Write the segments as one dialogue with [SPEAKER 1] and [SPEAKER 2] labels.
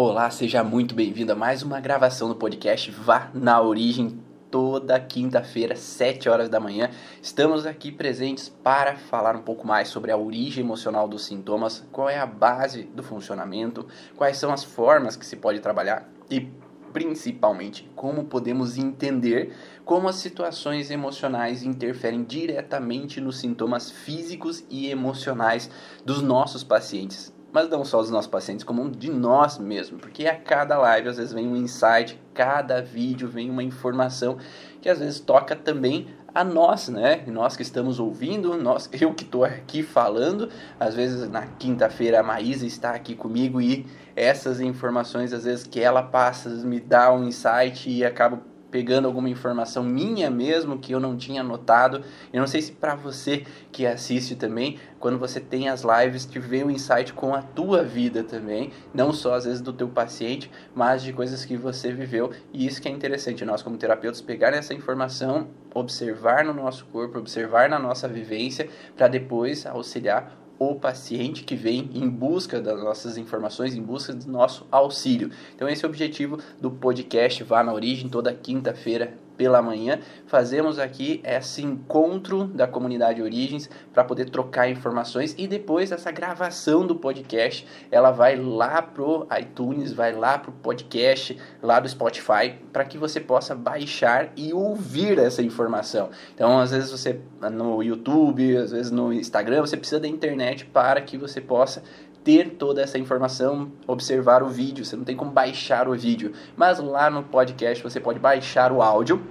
[SPEAKER 1] Olá, seja muito bem-vindo a mais uma gravação do podcast Vá na Origem, toda quinta-feira, 7 horas da manhã. Estamos aqui presentes para falar um pouco mais sobre a origem emocional dos sintomas, qual é a base do funcionamento, quais são as formas que se pode trabalhar e principalmente como podemos entender como as situações emocionais interferem diretamente nos sintomas físicos e emocionais dos nossos pacientes mas não só dos nossos pacientes, como de nós mesmos, porque a cada live às vezes vem um insight, cada vídeo vem uma informação que às vezes toca também a nós, né? Nós que estamos ouvindo, nós, eu que estou aqui falando, às vezes na quinta-feira a Maísa está aqui comigo e essas informações às vezes que ela passa me dá um insight e acabo pegando alguma informação minha mesmo que eu não tinha notado. Eu não sei se para você que assiste também, quando você tem as lives, te vê um insight com a tua vida também, não só às vezes do teu paciente, mas de coisas que você viveu. E isso que é interessante, nós como terapeutas pegar essa informação, observar no nosso corpo, observar na nossa vivência, para depois auxiliar o paciente que vem em busca das nossas informações, em busca do nosso auxílio. Então esse é o objetivo do podcast Vá na Origem, toda quinta-feira pela manhã, fazemos aqui esse encontro da comunidade Origens para poder trocar informações e depois essa gravação do podcast, ela vai lá pro iTunes, vai lá pro podcast lá do Spotify para que você possa baixar e ouvir essa informação. Então, às vezes você no YouTube, às vezes no Instagram, você precisa da internet para que você possa ter toda essa informação, observar o vídeo, você não tem como baixar o vídeo, mas lá no podcast você pode baixar o áudio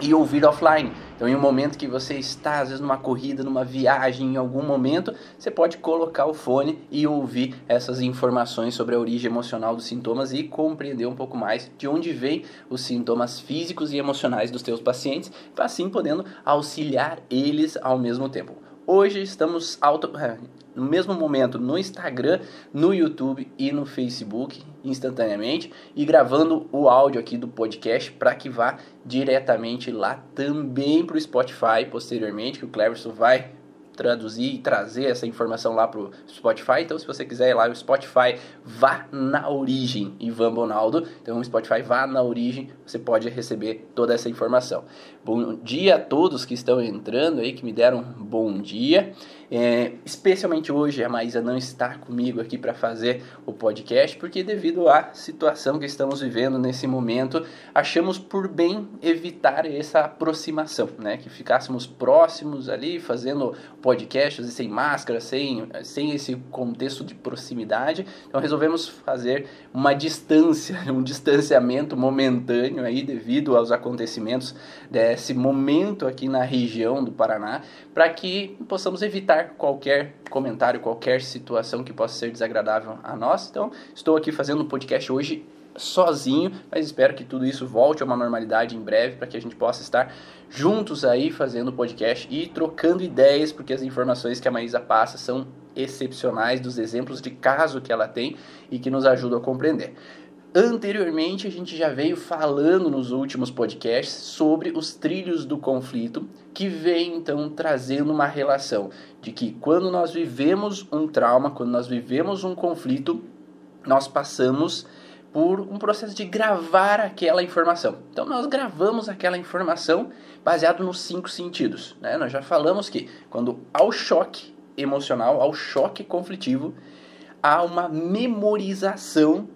[SPEAKER 1] e ouvir offline. Então, em um momento que você está, às vezes, numa corrida, numa viagem, em algum momento, você pode colocar o fone e ouvir essas informações sobre a origem emocional dos sintomas e compreender um pouco mais de onde vem os sintomas físicos e emocionais dos teus pacientes, assim podendo auxiliar eles ao mesmo tempo. Hoje estamos auto, é, no mesmo momento no Instagram, no YouTube e no Facebook instantaneamente e gravando o áudio aqui do podcast para que vá diretamente lá também para o Spotify posteriormente, que o Cleverson vai traduzir e trazer essa informação lá para o Spotify. Então, se você quiser ir lá no Spotify, vá na origem, Ivan Bonaldo. Então, o Spotify vá na origem, você pode receber toda essa informação. Bom dia a todos que estão entrando aí, que me deram um bom dia. É, especialmente hoje a Maísa não está comigo aqui para fazer o podcast, porque devido à situação que estamos vivendo nesse momento, achamos por bem evitar essa aproximação, né? Que ficássemos próximos ali, fazendo podcasts sem máscara, sem, sem esse contexto de proximidade. Então resolvemos fazer uma distância, um distanciamento momentâneo aí devido aos acontecimentos desse momento aqui na região do Paraná, para que possamos evitar qualquer comentário, qualquer situação que possa ser desagradável a nós. Então, estou aqui fazendo um podcast hoje sozinho, mas espero que tudo isso volte a uma normalidade em breve para que a gente possa estar juntos aí fazendo podcast e trocando ideias, porque as informações que a Maísa passa são excepcionais dos exemplos de caso que ela tem e que nos ajudam a compreender. Anteriormente, a gente já veio falando nos últimos podcasts sobre os trilhos do conflito, que vem então trazendo uma relação de que quando nós vivemos um trauma, quando nós vivemos um conflito, nós passamos por um processo de gravar aquela informação. Então, nós gravamos aquela informação baseado nos cinco sentidos. Né? Nós já falamos que quando há o choque emocional, ao choque conflitivo, há uma memorização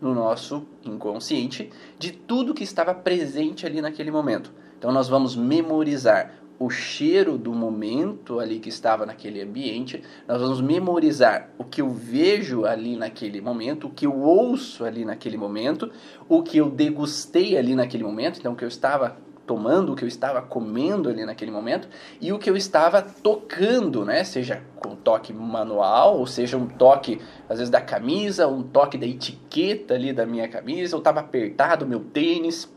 [SPEAKER 1] no nosso inconsciente de tudo que estava presente ali naquele momento. Então nós vamos memorizar o cheiro do momento ali que estava naquele ambiente, nós vamos memorizar o que eu vejo ali naquele momento, o que eu ouço ali naquele momento, o que eu degustei ali naquele momento, então o que eu estava tomando, o que eu estava comendo ali naquele momento e o que eu estava tocando, né? Seja com toque manual, ou seja um toque às vezes da camisa, um toque da etiqueta ali da minha camisa, ou estava apertado meu tênis,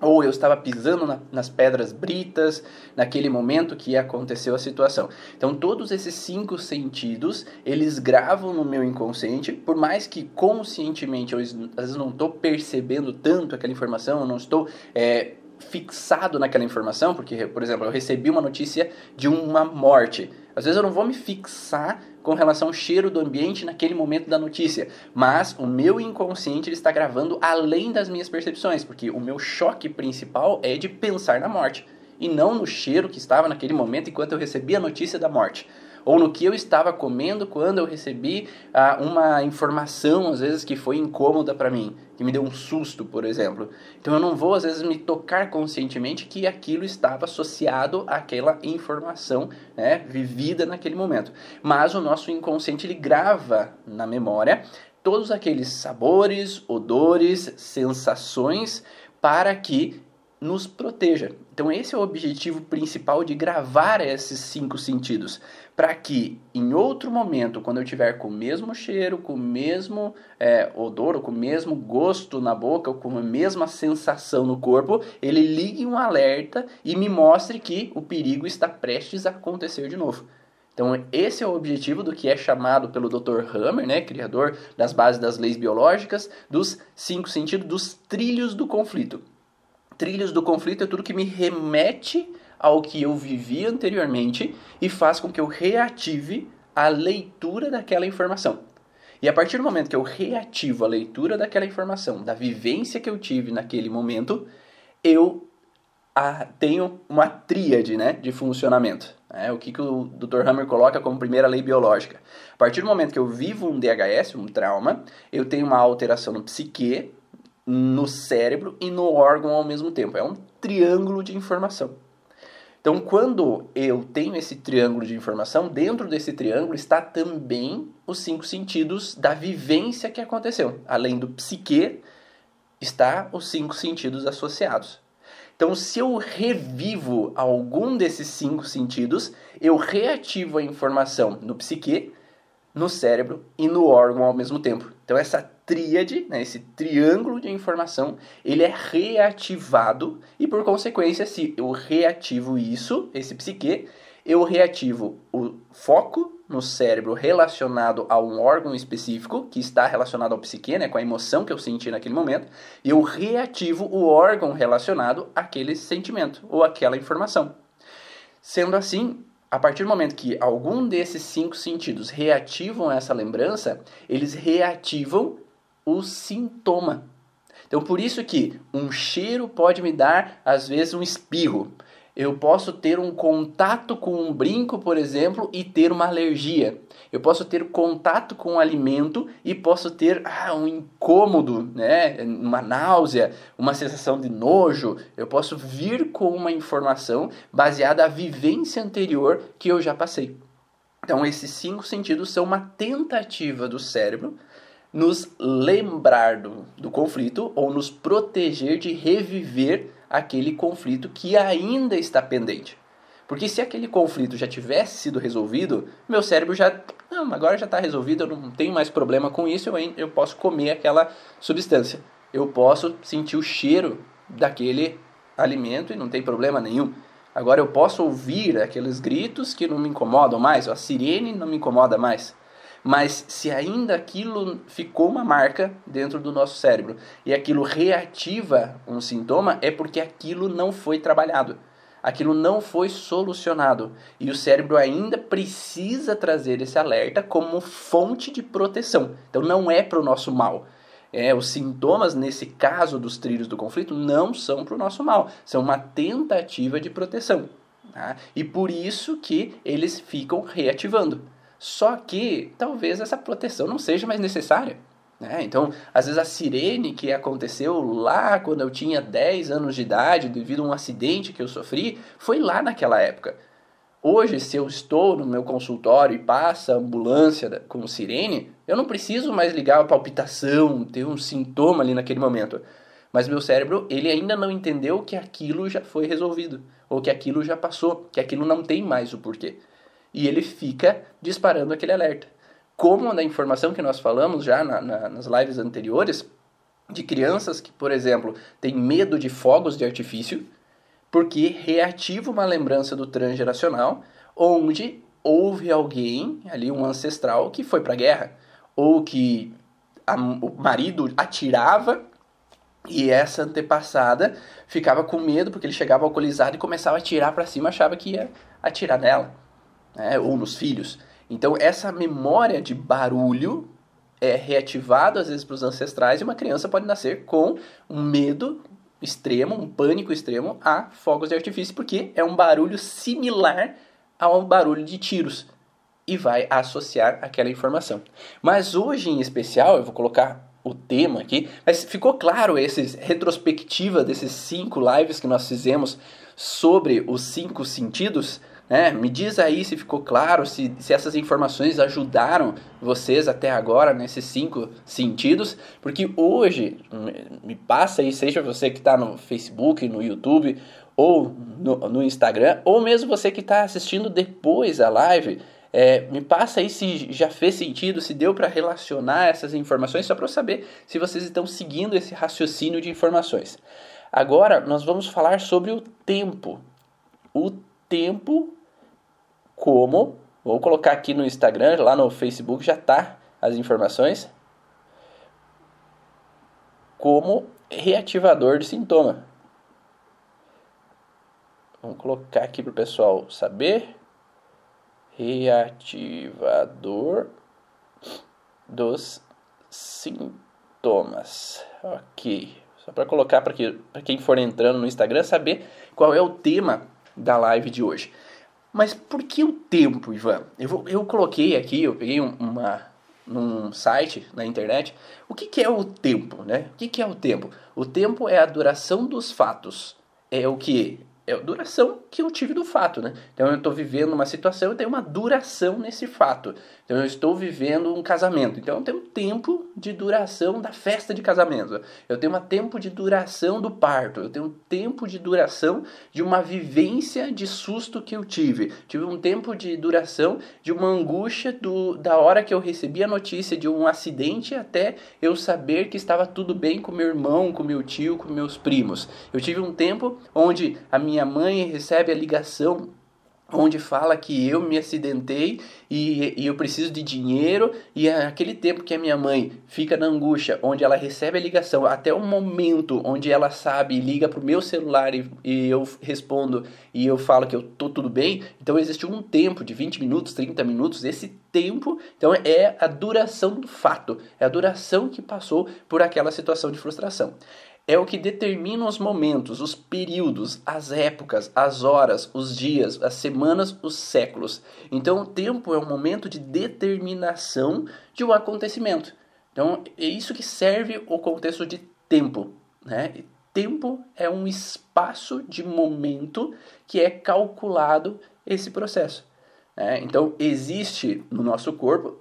[SPEAKER 1] ou eu estava pisando na, nas pedras britas naquele momento que aconteceu a situação. Então todos esses cinco sentidos eles gravam no meu inconsciente, por mais que conscientemente eu às vezes não estou percebendo tanto aquela informação, eu não estou é, fixado naquela informação, porque, por exemplo, eu recebi uma notícia de uma morte. Às vezes eu não vou me fixar com relação ao cheiro do ambiente naquele momento da notícia, mas o meu inconsciente está gravando além das minhas percepções, porque o meu choque principal é de pensar na morte e não no cheiro que estava naquele momento enquanto eu recebi a notícia da morte ou no que eu estava comendo quando eu recebi ah, uma informação, às vezes, que foi incômoda para mim, que me deu um susto, por exemplo. Então eu não vou, às vezes, me tocar conscientemente que aquilo estava associado àquela informação né, vivida naquele momento. Mas o nosso inconsciente ele grava na memória todos aqueles sabores, odores, sensações para que nos proteja. Então, esse é o objetivo principal de gravar esses cinco sentidos, para que em outro momento, quando eu tiver com o mesmo cheiro, com o mesmo é, odor, ou com o mesmo gosto na boca, ou com a mesma sensação no corpo, ele ligue um alerta e me mostre que o perigo está prestes a acontecer de novo. Então, esse é o objetivo do que é chamado pelo Dr. Hammer, né, criador das bases das leis biológicas, dos cinco sentidos, dos trilhos do conflito trilhos do conflito é tudo que me remete ao que eu vivi anteriormente e faz com que eu reative a leitura daquela informação. E a partir do momento que eu reativo a leitura daquela informação, da vivência que eu tive naquele momento, eu a, tenho uma tríade né, de funcionamento. É, o que, que o Dr. Hammer coloca como primeira lei biológica. A partir do momento que eu vivo um DHS, um trauma, eu tenho uma alteração no psique, no cérebro e no órgão ao mesmo tempo. É um triângulo de informação. Então, quando eu tenho esse triângulo de informação, dentro desse triângulo está também os cinco sentidos da vivência que aconteceu. Além do psique, está os cinco sentidos associados. Então, se eu revivo algum desses cinco sentidos, eu reativo a informação no psique, no cérebro e no órgão ao mesmo tempo. Então, essa tríade, né, esse triângulo de informação, ele é reativado e por consequência, se eu reativo isso, esse psique, eu reativo o foco no cérebro relacionado a um órgão específico que está relacionado ao psique, né, com a emoção que eu senti naquele momento, e eu reativo o órgão relacionado àquele sentimento ou àquela informação. Sendo assim, a partir do momento que algum desses cinco sentidos reativam essa lembrança, eles reativam o sintoma. Então, por isso que um cheiro pode me dar, às vezes, um espirro. Eu posso ter um contato com um brinco, por exemplo, e ter uma alergia. Eu posso ter contato com um alimento e posso ter ah, um incômodo, né? uma náusea, uma sensação de nojo. Eu posso vir com uma informação baseada na vivência anterior que eu já passei. Então, esses cinco sentidos são uma tentativa do cérebro nos lembrar do, do conflito ou nos proteger de reviver aquele conflito que ainda está pendente. Porque se aquele conflito já tivesse sido resolvido, meu cérebro já. Não, agora já está resolvido, eu não tenho mais problema com isso, eu, eu posso comer aquela substância. Eu posso sentir o cheiro daquele alimento e não tem problema nenhum. Agora eu posso ouvir aqueles gritos que não me incomodam mais, a sirene não me incomoda mais. Mas se ainda aquilo ficou uma marca dentro do nosso cérebro e aquilo reativa um sintoma, é porque aquilo não foi trabalhado. Aquilo não foi solucionado e o cérebro ainda precisa trazer esse alerta como fonte de proteção. Então não é para o nosso mal. É, os sintomas, nesse caso dos trilhos do conflito, não são para o nosso mal, são uma tentativa de proteção. Tá? E por isso que eles ficam reativando. Só que talvez essa proteção não seja mais necessária. Né? Então, às vezes a sirene que aconteceu lá quando eu tinha 10 anos de idade, devido a um acidente que eu sofri, foi lá naquela época. Hoje, se eu estou no meu consultório e passa a ambulância com sirene, eu não preciso mais ligar a palpitação, ter um sintoma ali naquele momento. Mas meu cérebro, ele ainda não entendeu que aquilo já foi resolvido, ou que aquilo já passou, que aquilo não tem mais o porquê e ele fica disparando aquele alerta. Como na informação que nós falamos já na, na, nas lives anteriores, de crianças que, por exemplo, têm medo de fogos de artifício, porque reativa uma lembrança do transgeracional, onde houve alguém ali, um ancestral, que foi para a guerra, ou que a, o marido atirava e essa antepassada ficava com medo porque ele chegava alcoolizado e começava a atirar para cima, achava que ia atirar nela. Né, ou nos filhos. Então, essa memória de barulho é reativado às vezes para os ancestrais e uma criança pode nascer com um medo extremo, um pânico extremo a fogos de artifício, porque é um barulho similar ao barulho de tiros e vai associar aquela informação. Mas hoje em especial, eu vou colocar o tema aqui, mas ficou claro essa retrospectiva desses cinco lives que nós fizemos sobre os cinco sentidos? Né? Me diz aí se ficou claro, se, se essas informações ajudaram vocês até agora nesses cinco sentidos, porque hoje, me passa aí, seja você que está no Facebook, no YouTube, ou no, no Instagram, ou mesmo você que está assistindo depois a live, é, me passa aí se já fez sentido, se deu para relacionar essas informações, só para eu saber se vocês estão seguindo esse raciocínio de informações. Agora nós vamos falar sobre o tempo. O tempo como, vou colocar aqui no Instagram, lá no Facebook já tá as informações, como reativador de sintoma. Vamos colocar aqui para o pessoal saber. Reativador dos sintomas. Ok. Só para colocar para que, quem for entrando no Instagram saber qual é o tema da live de hoje. Mas por que o tempo, Ivan? Eu, vou, eu coloquei aqui, eu peguei um, uma, num site na internet, o que, que é o tempo, né? O que, que é o tempo? O tempo é a duração dos fatos. É o que é a duração que eu tive do fato, né? Então eu estou vivendo uma situação, eu tenho uma duração nesse fato. Então eu estou vivendo um casamento. Então eu tenho um tempo de duração da festa de casamento. Eu tenho um tempo de duração do parto. Eu tenho um tempo de duração de uma vivência de susto que eu tive. Tive um tempo de duração de uma angústia do, da hora que eu recebi a notícia de um acidente até eu saber que estava tudo bem com meu irmão, com meu tio, com meus primos. Eu tive um tempo onde a minha mãe recebe a ligação onde fala que eu me acidentei e, e, eu preciso de dinheiro. E é aquele tempo que a minha mãe fica na angústia, onde ela recebe a ligação, até o momento onde ela sabe liga pro meu celular e, e, eu respondo e eu falo que eu tô tudo bem, então existe um tempo de 20 minutos, 30 minutos, esse tempo, então é a duração do fato, é a duração que passou por aquela situação de frustração é o que determina os momentos, os períodos, as épocas, as horas, os dias, as semanas, os séculos. Então, o tempo é um momento de determinação de um acontecimento. Então, é isso que serve o contexto de tempo. Né? tempo é um espaço de momento que é calculado esse processo. Né? Então, existe no nosso corpo,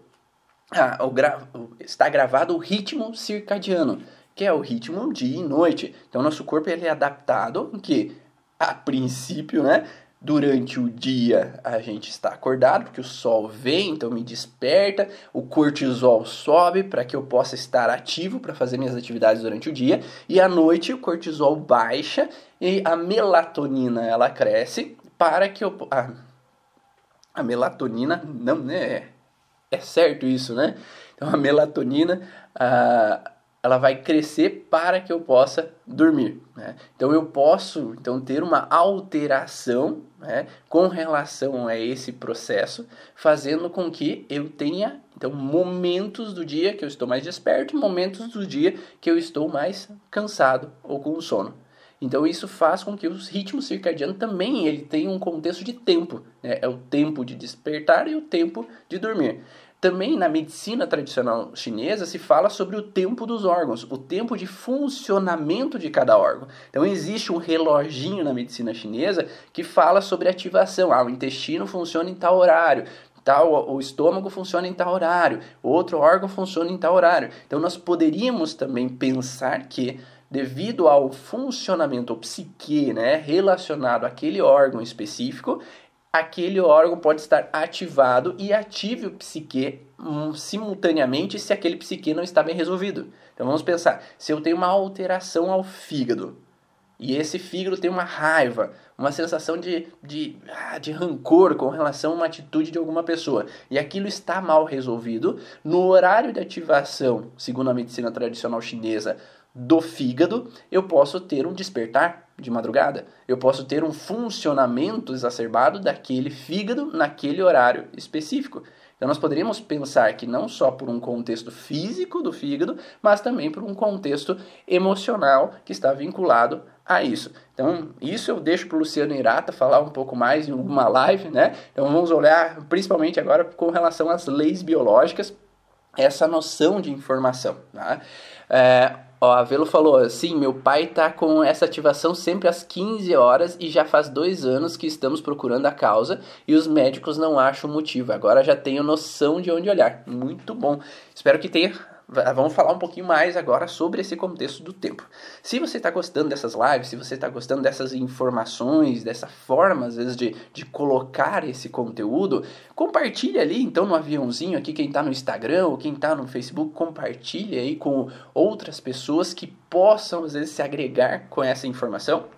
[SPEAKER 1] ah, gra está gravado o ritmo circadiano que é o ritmo dia e noite. Então, nosso corpo ele é adaptado em que, a princípio, né, durante o dia a gente está acordado, porque o sol vem, então me desperta, o cortisol sobe para que eu possa estar ativo para fazer minhas atividades durante o dia, e à noite o cortisol baixa e a melatonina ela cresce para que eu. Ah, a melatonina, não, né? É certo isso, né? Então a melatonina. Ah, ela vai crescer para que eu possa dormir. Né? Então eu posso então ter uma alteração né, com relação a esse processo, fazendo com que eu tenha então momentos do dia que eu estou mais desperto e momentos do dia que eu estou mais cansado ou com sono. Então isso faz com que os ritmos circadianos também ele tenham um contexto de tempo. Né? É o tempo de despertar e o tempo de dormir. Também na medicina tradicional chinesa se fala sobre o tempo dos órgãos, o tempo de funcionamento de cada órgão. Então existe um reloginho na medicina chinesa que fala sobre ativação. Ah, o intestino funciona em tal horário, tal, o estômago funciona em tal horário, outro órgão funciona em tal horário. Então nós poderíamos também pensar que devido ao funcionamento psique né, relacionado àquele órgão específico, aquele órgão pode estar ativado e ative o psique um, simultaneamente se aquele psique não está bem resolvido. Então vamos pensar, se eu tenho uma alteração ao fígado, e esse fígado tem uma raiva, uma sensação de, de, ah, de rancor com relação a uma atitude de alguma pessoa, e aquilo está mal resolvido, no horário de ativação, segundo a medicina tradicional chinesa, do fígado, eu posso ter um despertar de madrugada. Eu posso ter um funcionamento exacerbado daquele fígado naquele horário específico. Então nós poderíamos pensar que não só por um contexto físico do fígado, mas também por um contexto emocional que está vinculado a isso. Então, isso eu deixo para o Luciano Irata falar um pouco mais em uma live, né? Então vamos olhar principalmente agora com relação às leis biológicas, essa noção de informação. Tá? É, Ó, a Velo falou, sim, meu pai tá com essa ativação sempre às 15 horas e já faz dois anos que estamos procurando a causa e os médicos não acham motivo. Agora já tenho noção de onde olhar. Muito bom. Espero que tenha vamos falar um pouquinho mais agora sobre esse contexto do tempo. Se você está gostando dessas lives, se você está gostando dessas informações, dessa forma, às vezes, de, de colocar esse conteúdo, compartilhe ali, então, no aviãozinho aqui, quem está no Instagram ou quem está no Facebook, compartilhe aí com outras pessoas que possam, às vezes, se agregar com essa informação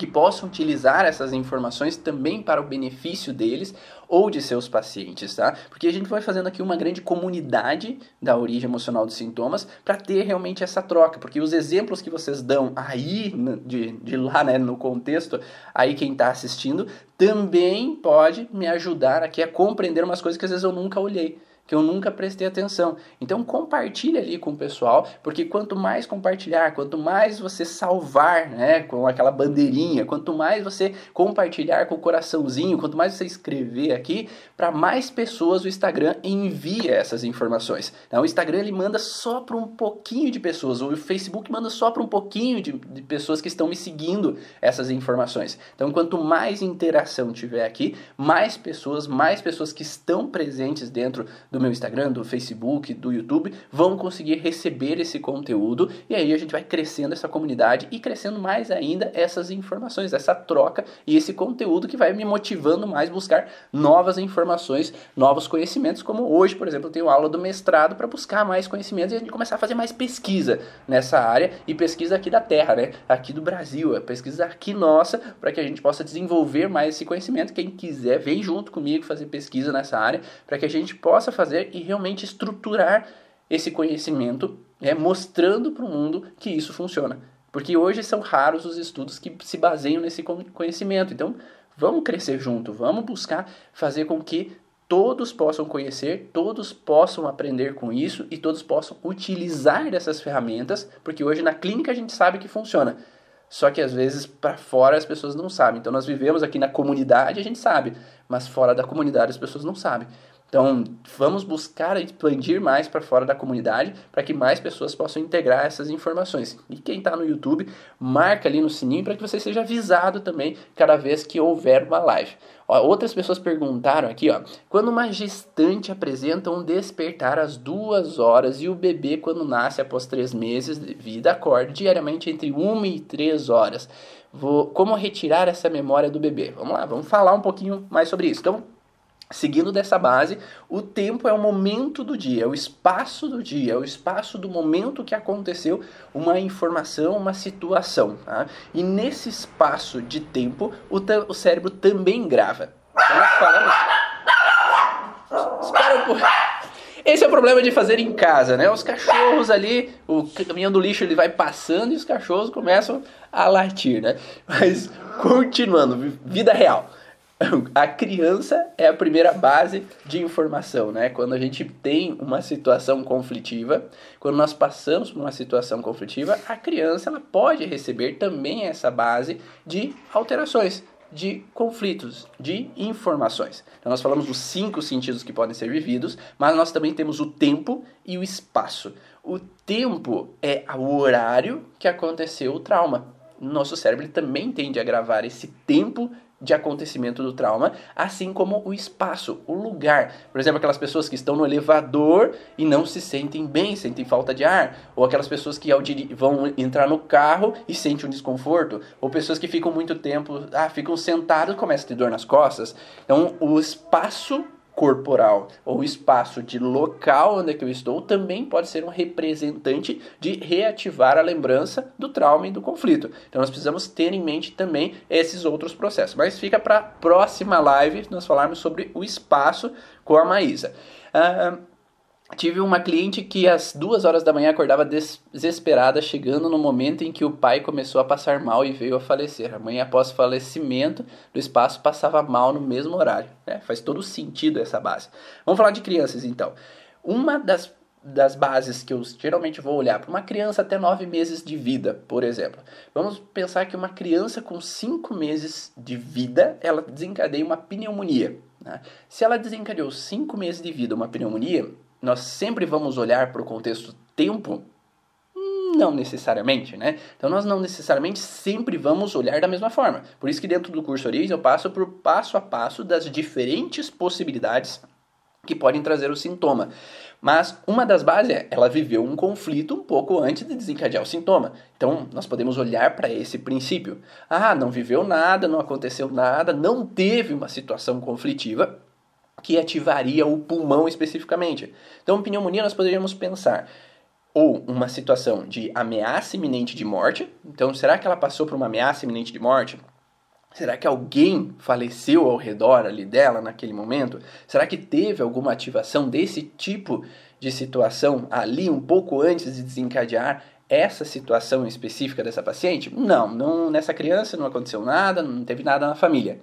[SPEAKER 1] que possam utilizar essas informações também para o benefício deles ou de seus pacientes, tá? Porque a gente vai fazendo aqui uma grande comunidade da origem emocional dos sintomas para ter realmente essa troca, porque os exemplos que vocês dão aí de, de lá, né, no contexto, aí quem está assistindo também pode me ajudar aqui a compreender umas coisas que às vezes eu nunca olhei que eu nunca prestei atenção. Então compartilhe ali com o pessoal, porque quanto mais compartilhar, quanto mais você salvar, né, com aquela bandeirinha, quanto mais você compartilhar com o coraçãozinho, quanto mais você escrever aqui, para mais pessoas o Instagram envia essas informações. Então, o Instagram ele manda só para um pouquinho de pessoas, o Facebook manda só para um pouquinho de, de pessoas que estão me seguindo essas informações. Então, quanto mais interação tiver aqui, mais pessoas, mais pessoas que estão presentes dentro do meu Instagram, do Facebook, do YouTube, vão conseguir receber esse conteúdo e aí a gente vai crescendo essa comunidade e crescendo mais ainda essas informações, essa troca e esse conteúdo que vai me motivando mais buscar novas informações, novos conhecimentos, como hoje, por exemplo, eu tenho aula do mestrado para buscar mais conhecimentos e a gente começar a fazer mais pesquisa nessa área e pesquisa aqui da Terra, né? Aqui do Brasil, a pesquisa aqui nossa, para que a gente possa desenvolver mais esse conhecimento. Quem quiser, vem junto comigo fazer pesquisa nessa área, para que a gente possa fazer fazer e realmente estruturar esse conhecimento, é, mostrando para o mundo que isso funciona. Porque hoje são raros os estudos que se baseiam nesse conhecimento. Então, vamos crescer junto, vamos buscar fazer com que todos possam conhecer, todos possam aprender com isso e todos possam utilizar dessas ferramentas, porque hoje na clínica a gente sabe que funciona. Só que às vezes para fora as pessoas não sabem. Então nós vivemos aqui na comunidade, a gente sabe, mas fora da comunidade as pessoas não sabem. Então, vamos buscar expandir mais para fora da comunidade para que mais pessoas possam integrar essas informações. E quem está no YouTube, marca ali no sininho para que você seja avisado também cada vez que houver uma live. Ó, outras pessoas perguntaram aqui, ó, quando uma gestante apresenta um despertar às duas horas e o bebê, quando nasce após três meses de vida, acorda diariamente entre uma e três horas. Vou, como retirar essa memória do bebê? Vamos lá, vamos falar um pouquinho mais sobre isso. Então, Seguindo dessa base, o tempo é o momento do dia, é o espaço do dia, é o espaço do momento que aconteceu uma informação, uma situação. Tá? E nesse espaço de tempo, o, o cérebro também grava. Então nós falamos. Espera um pouco. Esse é o problema de fazer em casa, né? Os cachorros ali, o caminhão do lixo ele vai passando e os cachorros começam a latir, né? Mas continuando, vida real. A criança é a primeira base de informação, né? Quando a gente tem uma situação conflitiva, quando nós passamos por uma situação conflitiva, a criança ela pode receber também essa base de alterações, de conflitos, de informações. Então nós falamos dos cinco sentidos que podem ser vividos, mas nós também temos o tempo e o espaço. O tempo é o horário que aconteceu o trauma. Nosso cérebro também tende a gravar esse tempo de acontecimento do trauma, assim como o espaço, o lugar. Por exemplo, aquelas pessoas que estão no elevador e não se sentem bem, sentem falta de ar, ou aquelas pessoas que vão entrar no carro e sentem um desconforto, ou pessoas que ficam muito tempo, ah, ficam sentados e começam a ter dor nas costas. Então, o espaço corporal ou espaço de local onde é que eu estou também pode ser um representante de reativar a lembrança do trauma e do conflito. Então nós precisamos ter em mente também esses outros processos. Mas fica para a próxima live nós falarmos sobre o espaço com a Maísa. Uh, Tive uma cliente que às duas horas da manhã acordava desesperada, chegando no momento em que o pai começou a passar mal e veio a falecer. A mãe, após falecimento do espaço, passava mal no mesmo horário. É, faz todo sentido essa base. Vamos falar de crianças então. Uma das, das bases que eu geralmente vou olhar para uma criança até nove meses de vida, por exemplo. Vamos pensar que uma criança com cinco meses de vida, ela desencadeia uma pneumonia. Né? Se ela desencadeou cinco meses de vida uma pneumonia, nós sempre vamos olhar para o contexto tempo? Não necessariamente, né? Então nós não necessariamente sempre vamos olhar da mesma forma. Por isso que dentro do curso Origens eu passo por passo a passo das diferentes possibilidades que podem trazer o sintoma. Mas uma das bases é, ela viveu um conflito um pouco antes de desencadear o sintoma. Então, nós podemos olhar para esse princípio. Ah, não viveu nada, não aconteceu nada, não teve uma situação conflitiva que ativaria o pulmão especificamente. Então, pneumonia nós poderíamos pensar ou uma situação de ameaça iminente de morte. Então, será que ela passou por uma ameaça iminente de morte? Será que alguém faleceu ao redor ali dela naquele momento? Será que teve alguma ativação desse tipo de situação ali um pouco antes de desencadear essa situação específica dessa paciente? Não, não nessa criança não aconteceu nada, não teve nada na família.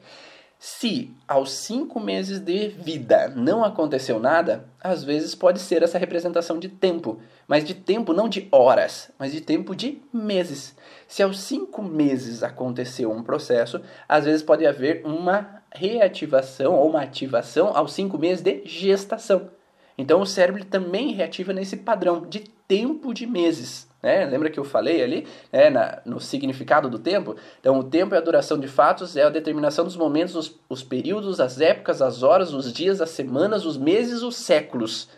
[SPEAKER 1] Se aos cinco meses de vida não aconteceu nada, às vezes pode ser essa representação de tempo, mas de tempo não de horas, mas de tempo de meses. Se aos cinco meses aconteceu um processo, às vezes pode haver uma reativação ou uma ativação aos cinco meses de gestação. Então o cérebro também reativa nesse padrão de tempo de meses. Né? Lembra que eu falei ali né, na, no significado do tempo? Então, o tempo é a duração de fatos, é a determinação dos momentos, os, os períodos, as épocas, as horas, os dias, as semanas, os meses, os séculos.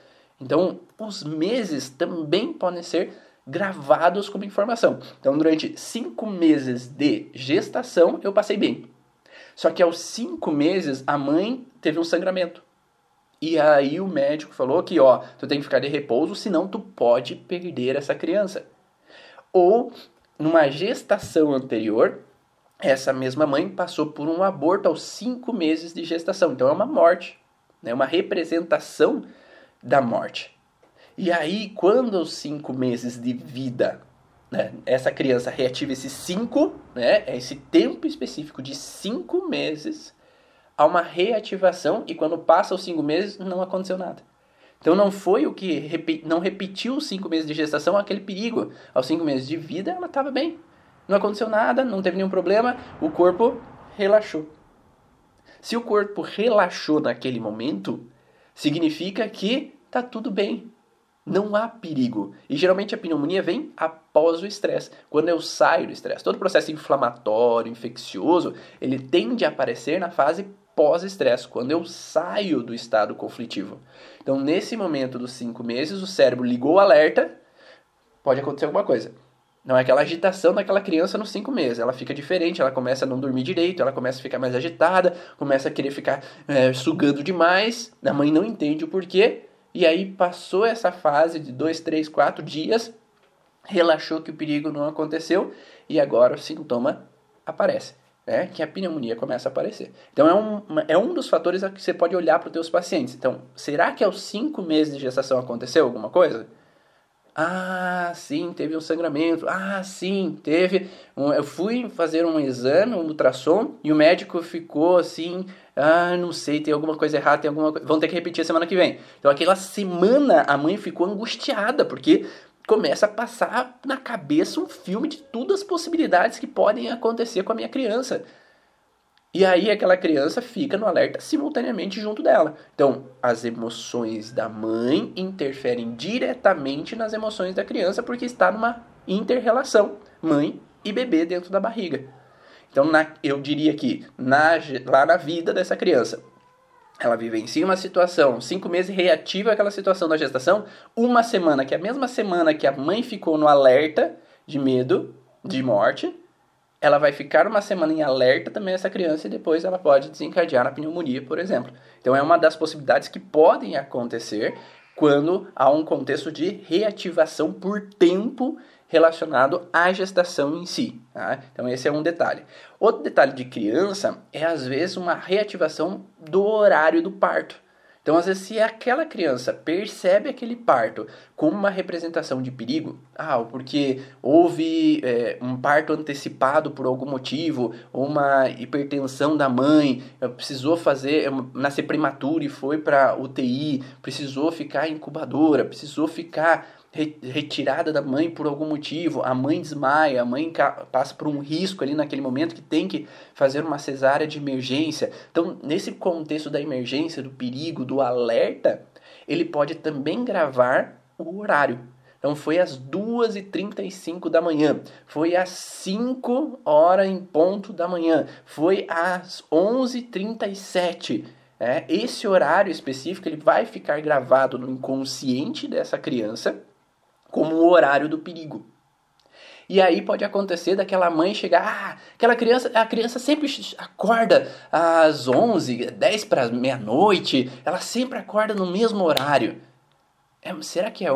[SPEAKER 1] Então, os meses também podem ser gravados como informação. Então, durante cinco meses de gestação, eu passei bem. Só que aos cinco meses, a mãe teve um sangramento. E aí o médico falou que, ó, tu tem que ficar de repouso, senão tu pode perder essa criança. Ou numa gestação anterior, essa mesma mãe passou por um aborto aos cinco meses de gestação. Então é uma morte, né? uma representação da morte. E aí, quando os cinco meses de vida, né, essa criança reativa esses cinco, né, é esse tempo específico de cinco meses, há uma reativação e quando passa os cinco meses não aconteceu nada. Então não foi o que não repetiu os cinco meses de gestação aquele perigo. Aos cinco meses de vida ela estava bem, não aconteceu nada, não teve nenhum problema, o corpo relaxou. Se o corpo relaxou naquele momento, significa que está tudo bem, não há perigo. E geralmente a pneumonia vem após o estresse, quando eu saio do estresse. Todo processo inflamatório, infeccioso, ele tende a aparecer na fase pós-estresse, quando eu saio do estado conflitivo. Então, nesse momento dos cinco meses, o cérebro ligou o alerta, pode acontecer alguma coisa. Não é aquela agitação daquela criança nos cinco meses. Ela fica diferente, ela começa a não dormir direito, ela começa a ficar mais agitada, começa a querer ficar é, sugando demais. A mãe não entende o porquê. E aí passou essa fase de dois, três, quatro dias, relaxou que o perigo não aconteceu e agora o sintoma aparece é que a pneumonia começa a aparecer. Então é um, é um dos fatores que você pode olhar para os teus pacientes. Então, será que aos cinco meses de gestação aconteceu alguma coisa? Ah, sim, teve um sangramento. Ah, sim, teve. Um, eu fui fazer um exame, um ultrassom, e o médico ficou assim. Ah, não sei, tem alguma coisa errada, tem alguma coisa. Vão ter que repetir a semana que vem. Então, aquela semana a mãe ficou angustiada, porque começa a passar na cabeça um filme de todas as possibilidades que podem acontecer com a minha criança. E aí aquela criança fica no alerta simultaneamente junto dela. Então, as emoções da mãe interferem diretamente nas emoções da criança porque está numa interrelação mãe e bebê dentro da barriga. Então, na, eu diria que na, lá na vida dessa criança, ela vivencia uma situação, cinco meses reativa aquela situação da gestação, uma semana, que é a mesma semana que a mãe ficou no alerta de medo, de morte, ela vai ficar uma semana em alerta também essa criança e depois ela pode desencadear a pneumonia, por exemplo. Então é uma das possibilidades que podem acontecer quando há um contexto de reativação por tempo relacionado à gestação em si. Tá? Então, esse é um detalhe. Outro detalhe de criança é, às vezes, uma reativação do horário do parto. Então, às vezes, se aquela criança percebe aquele parto como uma representação de perigo, ah, porque houve é, um parto antecipado por algum motivo, ou uma hipertensão da mãe, precisou fazer, é, nascer prematuro e foi para UTI, precisou ficar incubadora, precisou ficar retirada da mãe por algum motivo, a mãe desmaia, a mãe passa por um risco ali naquele momento que tem que fazer uma cesárea de emergência. Então, nesse contexto da emergência, do perigo, do alerta, ele pode também gravar o horário. Então foi às 2h35 da manhã, foi às 5 horas em ponto da manhã, foi às 11h37. É, esse horário específico ele vai ficar gravado no inconsciente dessa criança como o horário do perigo. E aí pode acontecer daquela mãe chegar, ah, aquela criança, a criança sempre acorda às 11, 10 para meia-noite, ela sempre acorda no mesmo horário. É, será que é,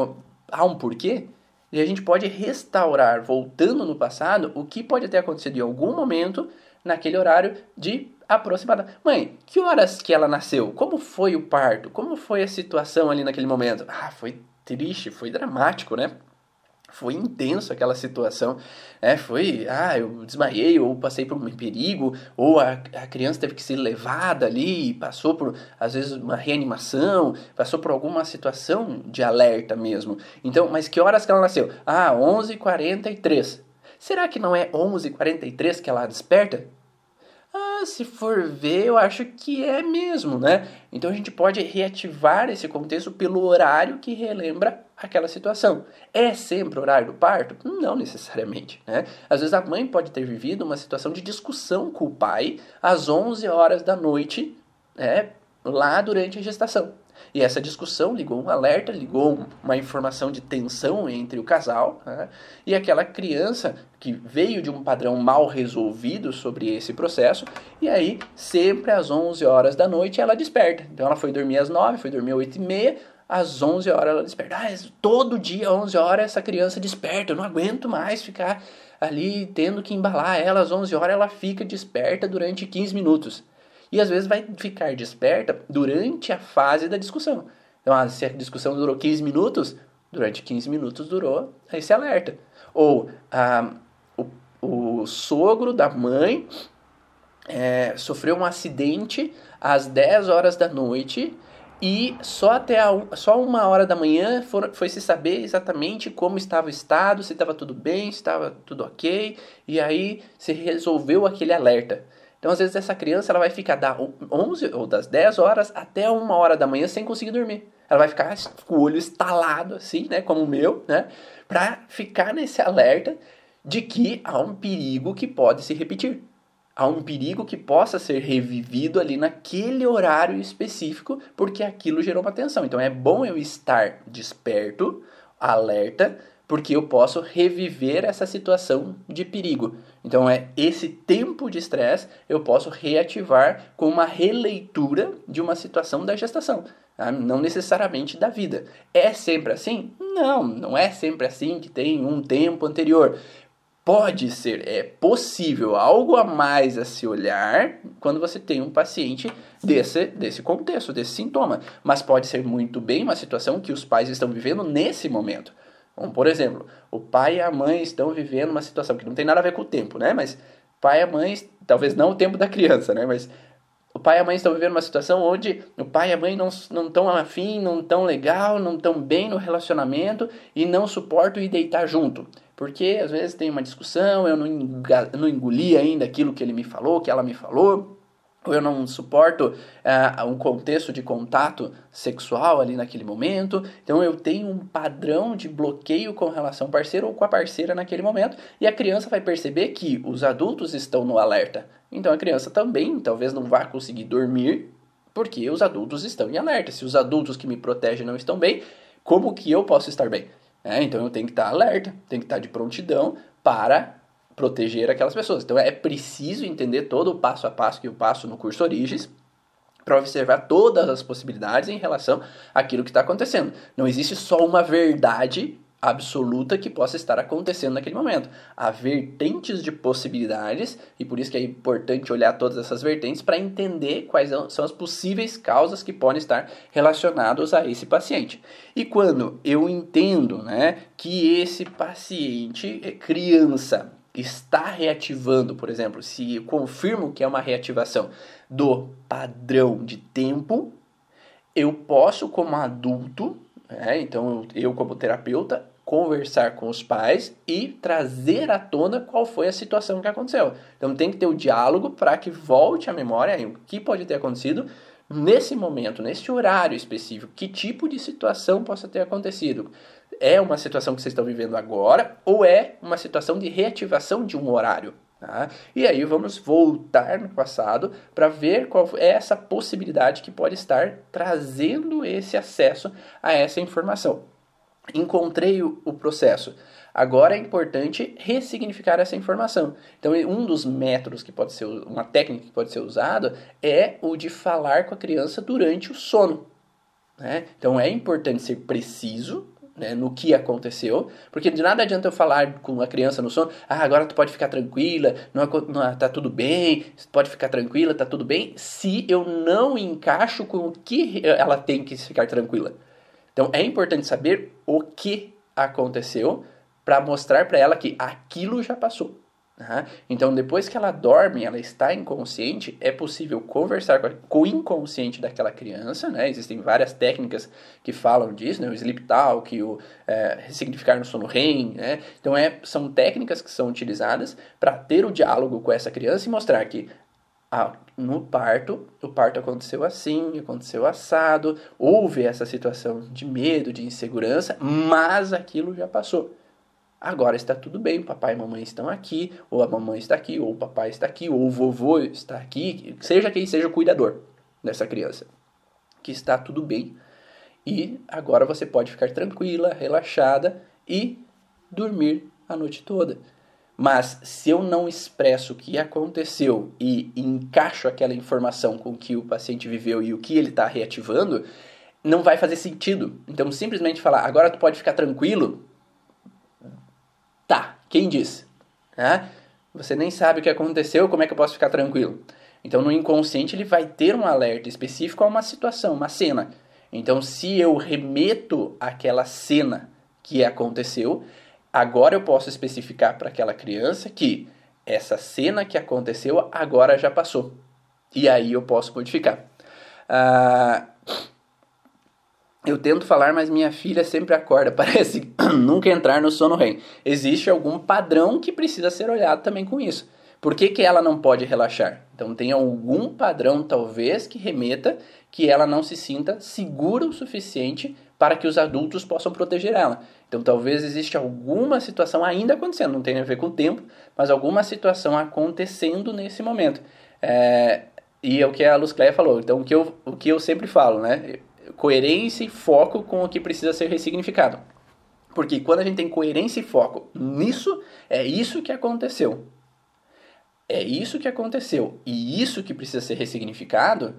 [SPEAKER 1] há um porquê? E a gente pode restaurar, voltando no passado, o que pode ter acontecido em algum momento naquele horário de aproximada. Mãe, que horas que ela nasceu? Como foi o parto? Como foi a situação ali naquele momento? Ah, foi triste, foi dramático, né? Foi intenso aquela situação, né? Foi, ah, eu desmaiei, ou passei por um perigo, ou a, a criança teve que ser levada ali, passou por, às vezes, uma reanimação, passou por alguma situação de alerta mesmo. Então, mas que horas que ela nasceu? Ah, 11h43. Será que não é 11h43 que ela desperta? Ah, se for ver, eu acho que é mesmo, né? Então a gente pode reativar esse contexto pelo horário que relembra aquela situação. É sempre o horário do parto? Não necessariamente, né? Às vezes a mãe pode ter vivido uma situação de discussão com o pai às 11 horas da noite, né? Lá durante a gestação. E essa discussão ligou um alerta, ligou uma informação de tensão entre o casal né? e aquela criança que veio de um padrão mal resolvido sobre esse processo, e aí sempre às 11 horas da noite ela desperta. Então ela foi dormir às 9, foi dormir às 8 e meia, às 11 horas ela desperta. Ah, todo dia, às 11 horas, essa criança desperta, eu não aguento mais ficar ali tendo que embalar ela às 11 horas, ela fica desperta durante 15 minutos e às vezes vai ficar desperta durante a fase da discussão. Então, ah, se a discussão durou 15 minutos, durante 15 minutos durou esse alerta. Ou ah, o, o sogro da mãe é, sofreu um acidente às 10 horas da noite e só até a, só uma hora da manhã for, foi se saber exatamente como estava o estado, se estava tudo bem, se estava tudo ok, e aí se resolveu aquele alerta. Então, às vezes, essa criança ela vai ficar das 11 ou das 10 horas até uma hora da manhã sem conseguir dormir. Ela vai ficar com o olho estalado, assim, né? Como o meu, né? Para ficar nesse alerta de que há um perigo que pode se repetir. Há um perigo que possa ser revivido ali naquele horário específico, porque aquilo gerou uma tensão. Então é bom eu estar desperto, alerta, porque eu posso reviver essa situação de perigo. Então é esse tempo de estresse eu posso reativar com uma releitura de uma situação da gestação, tá? não necessariamente da vida. É sempre assim? Não, não é sempre assim que tem um tempo anterior. Pode ser, é possível algo a mais a se olhar quando você tem um paciente desse, desse contexto, desse sintoma. Mas pode ser muito bem uma situação que os pais estão vivendo nesse momento. Bom, por exemplo, o pai e a mãe estão vivendo uma situação que não tem nada a ver com o tempo, né? Mas pai e a mãe, talvez não o tempo da criança, né? Mas o pai e a mãe estão vivendo uma situação onde o pai e a mãe não estão afim, não estão legal, não estão bem no relacionamento e não suportam ir deitar junto. Porque às vezes tem uma discussão, eu não, não engoli ainda aquilo que ele me falou, que ela me falou, ou eu não suporto uh, um contexto de contato sexual ali naquele momento, então eu tenho um padrão de bloqueio com relação ao parceiro ou com a parceira naquele momento, e a criança vai perceber que os adultos estão no alerta. Então a criança também talvez não vá conseguir dormir porque os adultos estão em alerta. Se os adultos que me protegem não estão bem, como que eu posso estar bem? É, então eu tenho que estar alerta, tenho que estar de prontidão para proteger aquelas pessoas. Então é preciso entender todo o passo a passo que eu passo no curso Origens para observar todas as possibilidades em relação àquilo que está acontecendo. Não existe só uma verdade absoluta que possa estar acontecendo naquele momento. Há vertentes de possibilidades e por isso que é importante olhar todas essas vertentes para entender quais são as possíveis causas que podem estar relacionadas a esse paciente. E quando eu entendo, né, que esse paciente, é criança, está reativando, por exemplo, se confirmo que é uma reativação do padrão de tempo, eu posso como adulto, né, então eu como terapeuta conversar com os pais e trazer à tona qual foi a situação que aconteceu. Então tem que ter o diálogo para que volte à memória o que pode ter acontecido nesse momento, nesse horário específico, que tipo de situação possa ter acontecido. É uma situação que vocês estão vivendo agora ou é uma situação de reativação de um horário? Tá? E aí vamos voltar no passado para ver qual é essa possibilidade que pode estar trazendo esse acesso a essa informação encontrei o, o processo. Agora é importante ressignificar essa informação. Então, um dos métodos que pode ser, uma técnica que pode ser usada é o de falar com a criança durante o sono. Né? Então, é importante ser preciso né, no que aconteceu, porque de nada adianta eu falar com a criança no sono, ah, agora tu pode ficar tranquila, não, não tá tudo bem, pode ficar tranquila, tá tudo bem, se eu não encaixo com o que ela tem que ficar tranquila. Então é importante saber o que aconteceu para mostrar para ela que aquilo já passou. Uhum. Então, depois que ela dorme, ela está inconsciente, é possível conversar com, o inconsciente daquela criança, né? Existem várias técnicas que falam disso, né? O sleep talk, o é, ressignificar no sono REM, né? Então, é, são técnicas que são utilizadas para ter o diálogo com essa criança e mostrar que ah, no parto, o parto aconteceu assim, aconteceu assado, houve essa situação de medo, de insegurança, mas aquilo já passou. Agora está tudo bem, papai e mamãe estão aqui, ou a mamãe está aqui, ou o papai está aqui, ou o vovô está aqui, seja quem seja o cuidador dessa criança, que está tudo bem. E agora você pode ficar tranquila, relaxada e dormir a noite toda. Mas se eu não expresso o que aconteceu e encaixo aquela informação com o que o paciente viveu e o que ele está reativando, não vai fazer sentido. Então, simplesmente falar, agora tu pode ficar tranquilo. Tá, quem disse? Ah, você nem sabe o que aconteceu, como é que eu posso ficar tranquilo? Então, no inconsciente, ele vai ter um alerta específico a uma situação, uma cena. Então, se eu remeto àquela cena que aconteceu, Agora eu posso especificar para aquela criança que essa cena que aconteceu agora já passou. E aí eu posso modificar. Ah, eu tento falar, mas minha filha sempre acorda. Parece nunca entrar no sono REM. Existe algum padrão que precisa ser olhado também com isso. Por que, que ela não pode relaxar? Então tem algum padrão, talvez, que remeta que ela não se sinta segura o suficiente para que os adultos possam proteger ela. Então talvez exista alguma situação ainda acontecendo, não tem a ver com o tempo, mas alguma situação acontecendo nesse momento. É, e é o que a Luz Cleia falou. Então o que, eu, o que eu sempre falo, né? Coerência e foco com o que precisa ser ressignificado. Porque quando a gente tem coerência e foco nisso, é isso que aconteceu. É isso que aconteceu. E isso que precisa ser ressignificado,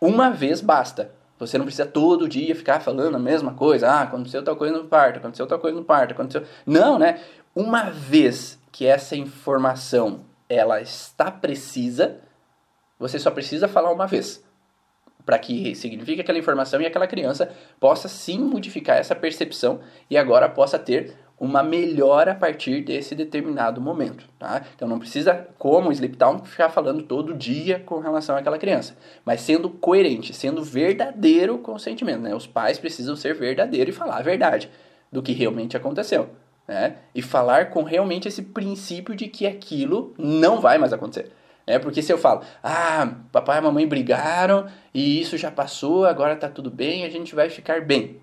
[SPEAKER 1] uma vez basta. Você não precisa todo dia ficar falando a mesma coisa. Ah, aconteceu tal coisa no parto, aconteceu tal coisa no parto, aconteceu. Não, né? Uma vez que essa informação ela está precisa, você só precisa falar uma vez. Para que signifique aquela informação e aquela criança possa sim modificar essa percepção e agora possa ter uma melhora a partir desse determinado momento, tá? Então não precisa, como o Sleep Town, ficar falando todo dia com relação àquela criança, mas sendo coerente, sendo verdadeiro com o sentimento, né? Os pais precisam ser verdadeiros e falar a verdade do que realmente aconteceu, né? E falar com realmente esse princípio de que aquilo não vai mais acontecer. É porque se eu falo, ah, papai e mamãe brigaram e isso já passou, agora tá tudo bem, a gente vai ficar bem.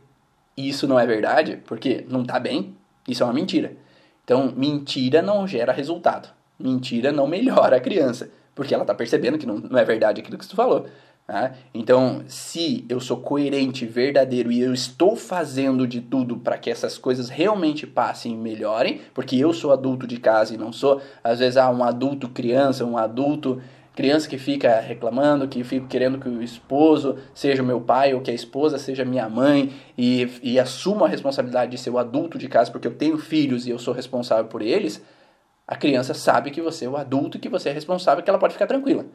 [SPEAKER 1] E isso não é verdade, porque não tá bem, isso é uma mentira. Então, mentira não gera resultado. Mentira não melhora a criança, porque ela está percebendo que não, não é verdade aquilo que tu falou. Tá? Então, se eu sou coerente, verdadeiro e eu estou fazendo de tudo para que essas coisas realmente passem e melhorem, porque eu sou adulto de casa e não sou, às vezes, ah, um adulto criança, um adulto Criança que fica reclamando, que fica querendo que o esposo seja o meu pai ou que a esposa seja minha mãe e, e assumo a responsabilidade de ser o adulto de casa porque eu tenho filhos e eu sou responsável por eles, a criança sabe que você é o adulto e que você é responsável, que ela pode ficar tranquila.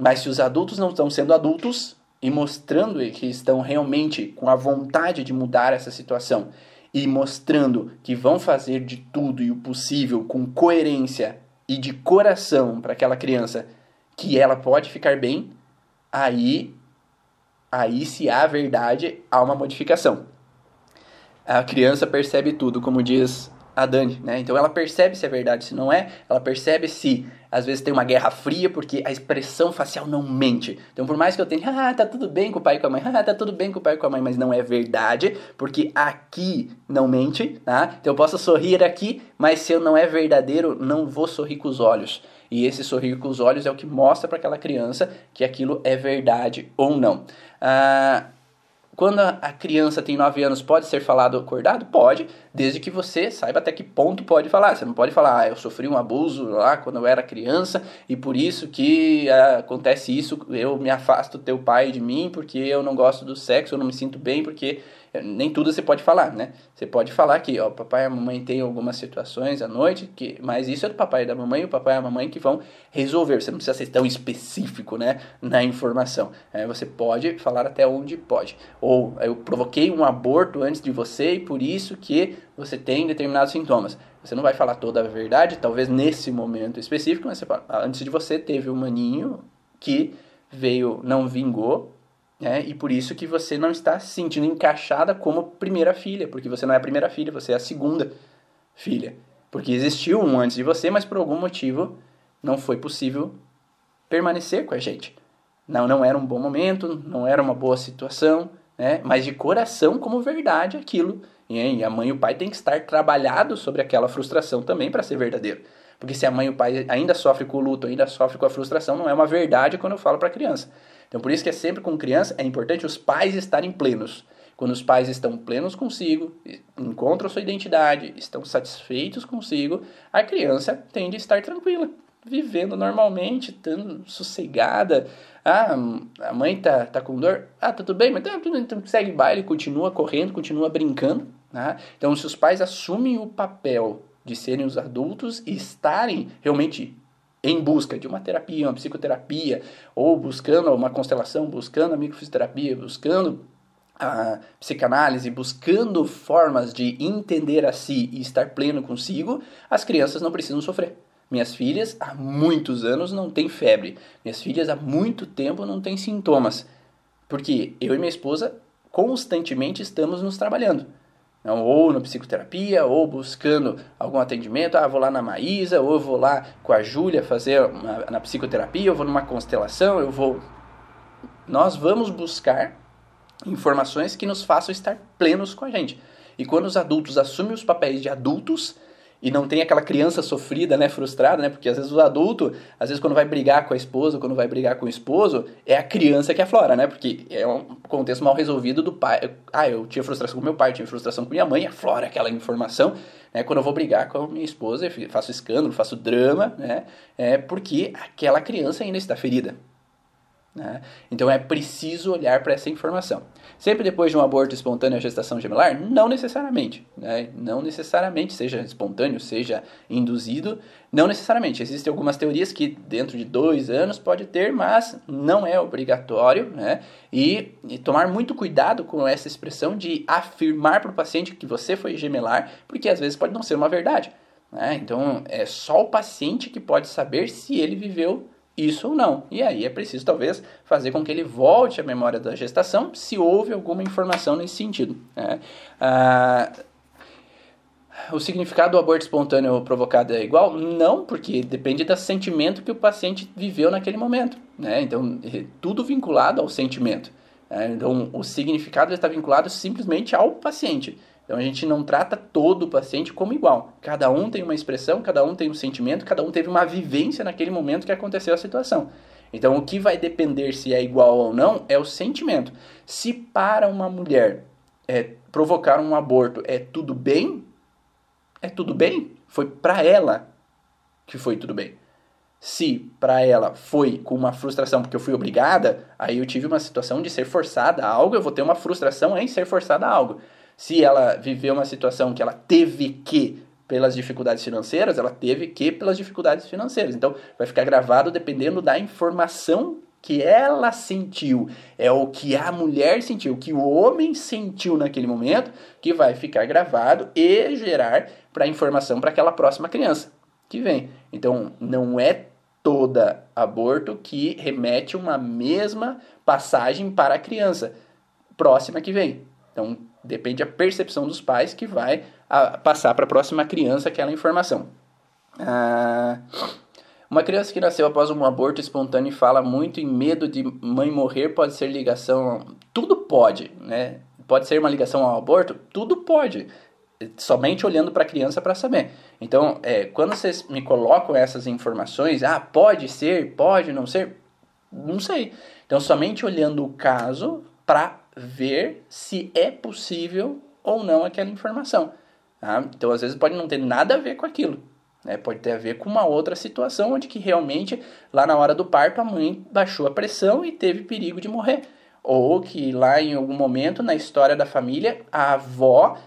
[SPEAKER 1] Mas se os adultos não estão sendo adultos e mostrando que estão realmente com a vontade de mudar essa situação e mostrando que vão fazer de tudo e o possível com coerência e de coração para aquela criança que ela pode ficar bem, aí aí se há verdade, há uma modificação. A criança percebe tudo, como diz a Dani, né? Então ela percebe se é verdade, se não é, ela percebe se às vezes tem uma guerra fria porque a expressão facial não mente. Então por mais que eu tenha, ah, tá tudo bem com o pai e com a mãe, ah, tá tudo bem com o pai e com a mãe, mas não é verdade, porque aqui não mente, tá? Então eu posso sorrir aqui, mas se eu não é verdadeiro, não vou sorrir com os olhos. E esse sorrir com os olhos é o que mostra para aquela criança que aquilo é verdade ou não. Ah, quando a criança tem 9 anos, pode ser falado acordado? Pode, desde que você saiba até que ponto pode falar. Você não pode falar, ah, eu sofri um abuso lá quando eu era criança e por isso que ah, acontece isso, eu me afasto do teu pai de mim porque eu não gosto do sexo, eu não me sinto bem porque nem tudo você pode falar, né? Você pode falar que, ó, o papai e a mamãe têm algumas situações à noite, que, mas isso é do papai e da mamãe, o papai e a mamãe que vão resolver. Você não precisa ser tão específico, né, na informação. É, você pode falar até onde pode. Ou eu provoquei um aborto antes de você e por isso que você tem determinados sintomas. Você não vai falar toda a verdade, talvez nesse momento específico, mas você fala, antes de você teve um maninho que veio, não vingou, né? E por isso que você não está se sentindo encaixada como primeira filha, porque você não é a primeira filha, você é a segunda filha. Porque existiu um antes de você, mas por algum motivo não foi possível permanecer com a gente. Não, não era um bom momento, não era uma boa situação, né? mas de coração como verdade aquilo. E a mãe e o pai têm que estar trabalhados sobre aquela frustração também para ser verdadeiro. Porque se a mãe e o pai ainda sofrem com o luto, ainda sofrem com a frustração, não é uma verdade quando eu falo para a criança. Então, por isso que é sempre com criança, é importante os pais estarem plenos. Quando os pais estão plenos consigo, encontram sua identidade, estão satisfeitos consigo, a criança tende a estar tranquila, vivendo normalmente, estando sossegada. Ah, a mãe tá, tá com dor? Ah, tá tudo bem, mas tá, então segue baile, continua correndo, continua brincando. Né? Então, se os pais assumem o papel de serem os adultos e estarem realmente em busca de uma terapia, uma psicoterapia, ou buscando uma constelação, buscando a microfisioterapia, buscando a psicanálise, buscando formas de entender a si e estar pleno consigo, as crianças não precisam sofrer. Minhas filhas há muitos anos não têm febre. Minhas filhas há muito tempo não têm sintomas. Porque eu e minha esposa constantemente estamos nos trabalhando. Não, ou na psicoterapia, ou buscando algum atendimento. Ah, vou lá na Maísa, ou vou lá com a Júlia fazer uma, na psicoterapia, eu vou numa constelação, eu vou. Nós vamos buscar informações que nos façam estar plenos com a gente. E quando os adultos assumem os papéis de adultos, e não tem aquela criança sofrida, né, frustrada, né? Porque às vezes o adulto, às vezes quando vai brigar com a esposa, quando vai brigar com o esposo, é a criança que aflora, né? Porque é um contexto mal resolvido do pai. Ah, eu tinha frustração com meu pai, tinha frustração com minha mãe, aflora aquela informação, né? Quando eu vou brigar com a minha esposa, eu faço escândalo, faço drama, né? É porque aquela criança ainda está ferida. Né? Então é preciso olhar para essa informação. Sempre depois de um aborto espontâneo a gestação gemelar? Não necessariamente. Né? Não necessariamente, seja espontâneo, seja induzido, não necessariamente. Existem algumas teorias que dentro de dois anos pode ter, mas não é obrigatório. Né? E, e tomar muito cuidado com essa expressão de afirmar para o paciente que você foi gemelar, porque às vezes pode não ser uma verdade. Né? Então é só o paciente que pode saber se ele viveu isso ou não. E aí é preciso, talvez, fazer com que ele volte à memória da gestação, se houve alguma informação nesse sentido. Né? Ah, o significado do aborto espontâneo provocado é igual? Não, porque depende do sentimento que o paciente viveu naquele momento. Né? Então, é tudo vinculado ao sentimento. Né? Então, o significado está vinculado simplesmente ao paciente. Então a gente não trata todo o paciente como igual. Cada um tem uma expressão, cada um tem um sentimento, cada um teve uma vivência naquele momento que aconteceu a situação. Então o que vai depender se é igual ou não é o sentimento. Se para uma mulher é, provocar um aborto é tudo bem, é tudo bem. Foi para ela que foi tudo bem. Se para ela foi com uma frustração porque eu fui obrigada, aí eu tive uma situação de ser forçada a algo, eu vou ter uma frustração em ser forçada a algo. Se ela viveu uma situação que ela teve que pelas dificuldades financeiras, ela teve que pelas dificuldades financeiras. Então, vai ficar gravado dependendo da informação que ela sentiu, é o que a mulher sentiu, o que o homem sentiu naquele momento, que vai ficar gravado e gerar para informação para aquela próxima criança que vem. Então, não é toda aborto que remete uma mesma passagem para a criança próxima que vem. Então, depende da percepção dos pais que vai a, passar para a próxima criança aquela informação. Ah, uma criança que nasceu após um aborto espontâneo e fala muito em medo de mãe morrer pode ser ligação. Tudo pode, né? Pode ser uma ligação ao aborto? Tudo pode somente olhando para a criança para saber. Então, é, quando vocês me colocam essas informações, ah, pode ser, pode não ser, não sei. Então, somente olhando o caso para ver se é possível ou não aquela informação. Tá? Então, às vezes pode não ter nada a ver com aquilo. Né? Pode ter a ver com uma outra situação onde que realmente, lá na hora do parto, a mãe baixou a pressão e teve perigo de morrer. Ou que lá em algum momento na história da família, a avó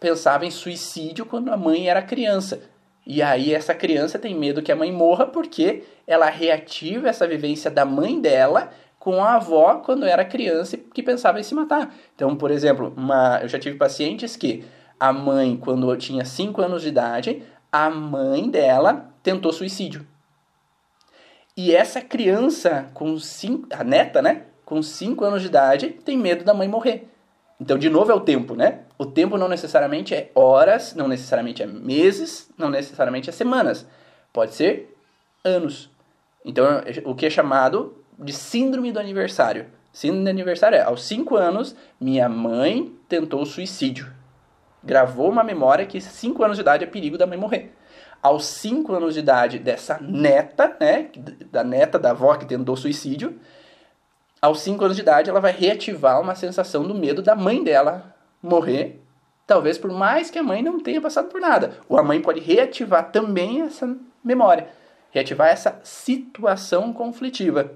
[SPEAKER 1] pensava em suicídio quando a mãe era criança. E aí essa criança tem medo que a mãe morra porque ela reativa essa vivência da mãe dela com a avó quando era criança que pensava em se matar. Então, por exemplo, uma, eu já tive pacientes que a mãe, quando tinha 5 anos de idade, a mãe dela tentou suicídio. E essa criança com cinco, a neta, né, com 5 anos de idade, tem medo da mãe morrer. Então, de novo, é o tempo, né? O tempo não necessariamente é horas, não necessariamente é meses, não necessariamente é semanas. Pode ser anos. Então, o que é chamado de síndrome do aniversário. Síndrome do aniversário é, aos 5 anos, minha mãe tentou suicídio. Gravou uma memória que 5 anos de idade é perigo da mãe morrer. Aos 5 anos de idade dessa neta, né, da neta da avó que tentou suicídio, aos 5 anos de idade, ela vai reativar uma sensação do medo da mãe dela morrer, talvez por mais que a mãe não tenha passado por nada. Ou a mãe pode reativar também essa memória, reativar essa situação conflitiva.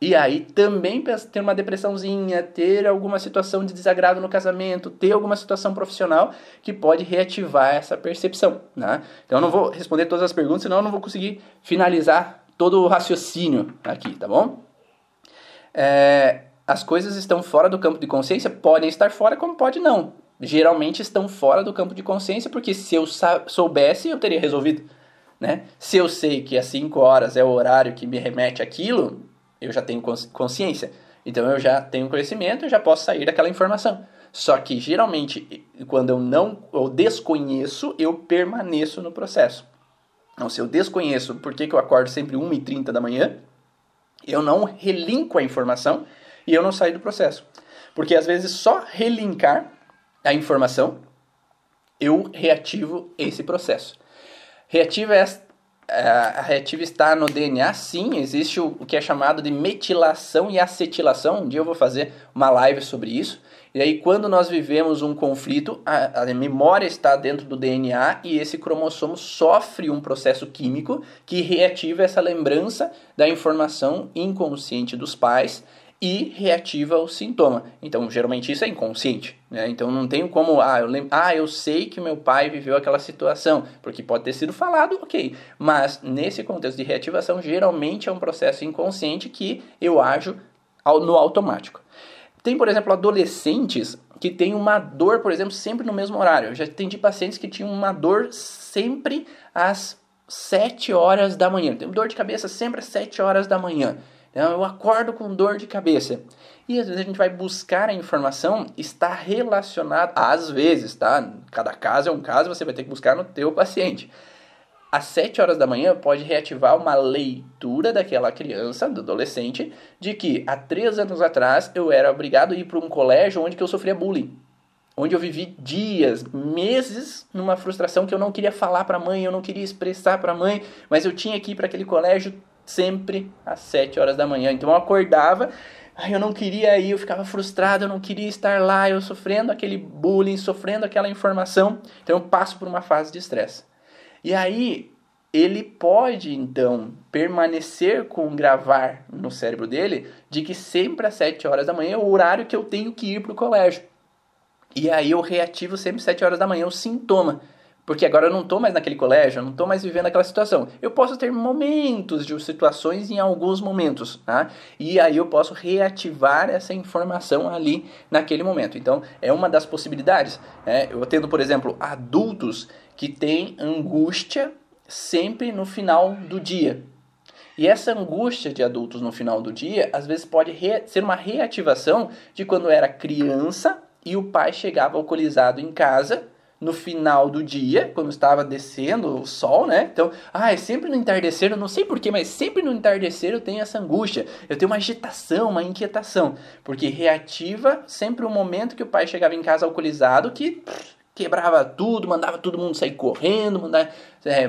[SPEAKER 1] E aí também ter uma depressãozinha, ter alguma situação de desagrado no casamento, ter alguma situação profissional que pode reativar essa percepção. Né? Então eu não vou responder todas as perguntas, senão eu não vou conseguir finalizar todo o raciocínio aqui, tá bom? é, as coisas estão fora do campo de consciência, podem estar fora, como pode não. Geralmente estão fora do campo de consciência, porque se eu soubesse, eu teria resolvido. Né? Se eu sei que às 5 horas é o horário que me remete aquilo, eu já tenho consciência. Então eu já tenho conhecimento e já posso sair daquela informação. Só que geralmente, quando eu não eu desconheço, eu permaneço no processo. Então, se eu desconheço por que, que eu acordo sempre 1h30 da manhã, eu não relinco a informação e eu não saio do processo. Porque às vezes só relincar a informação eu reativo esse processo. Reativa é, a reativa está no DNA, sim, existe o, que é chamado de metilação e acetilação. Um dia eu vou fazer uma live sobre isso. E aí, quando nós vivemos um conflito, a, a, memória está dentro do DNA e esse cromossomo sofre um processo químico que reativa essa lembrança da informação inconsciente dos pais e reativa o sintoma. Então, geralmente isso é inconsciente. Né? Então, não tenho como, ah eu, lem ah, eu sei que meu pai viveu aquela situação, porque pode ter sido falado, ok. Mas, nesse contexto de reativação, geralmente é um processo inconsciente que eu ajo no automático. Tem, por exemplo, adolescentes que têm uma dor, por exemplo, sempre no mesmo horário. Eu já atendi pacientes que tinham uma dor sempre às 7 horas da manhã. Tem dor de cabeça sempre às 7 horas da manhã. Então, eu acordo com dor de cabeça. E às vezes a gente vai buscar a informação, está relacionado, às vezes, tá? Cada caso é um caso, você vai ter que buscar no teu paciente às 7 horas da manhã pode reativar uma leitura daquela criança, do adolescente, de que há 3 anos atrás eu era obrigado a ir para um colégio onde eu sofria bullying. Onde eu vivi dias, meses numa frustração que eu não queria falar para a mãe, eu não queria expressar para a mãe, mas eu tinha que ir para aquele colégio sempre às 7 horas da manhã. Então eu acordava, eu não queria ir, eu ficava frustrado, eu não queria estar lá, eu sofrendo aquele bullying, sofrendo aquela informação. Então eu passo por uma fase de estresse. E aí ele pode então permanecer com gravar no cérebro dele de que sempre às 7 horas da manhã é o horário que eu tenho que ir para o colégio. E aí eu reativo sempre às 7 horas da manhã o sintoma. Porque agora eu não estou mais naquele colégio, eu não estou mais vivendo aquela situação. Eu posso ter momentos de situações em alguns momentos, tá? E aí eu posso reativar essa informação ali naquele momento. Então, é uma das possibilidades. Né? Eu tendo, por exemplo, adultos que têm angústia sempre no final do dia. E essa angústia de adultos no final do dia, às vezes pode ser uma reativação de quando era criança e o pai chegava alcoolizado em casa no final do dia, quando estava descendo o sol, né? Então, ah, é sempre no entardecer, eu não sei porquê, mas sempre no entardecer eu tenho essa angústia, eu tenho uma agitação, uma inquietação, porque reativa sempre o momento que o pai chegava em casa alcoolizado que quebrava tudo, mandava todo mundo sair correndo, mandar é,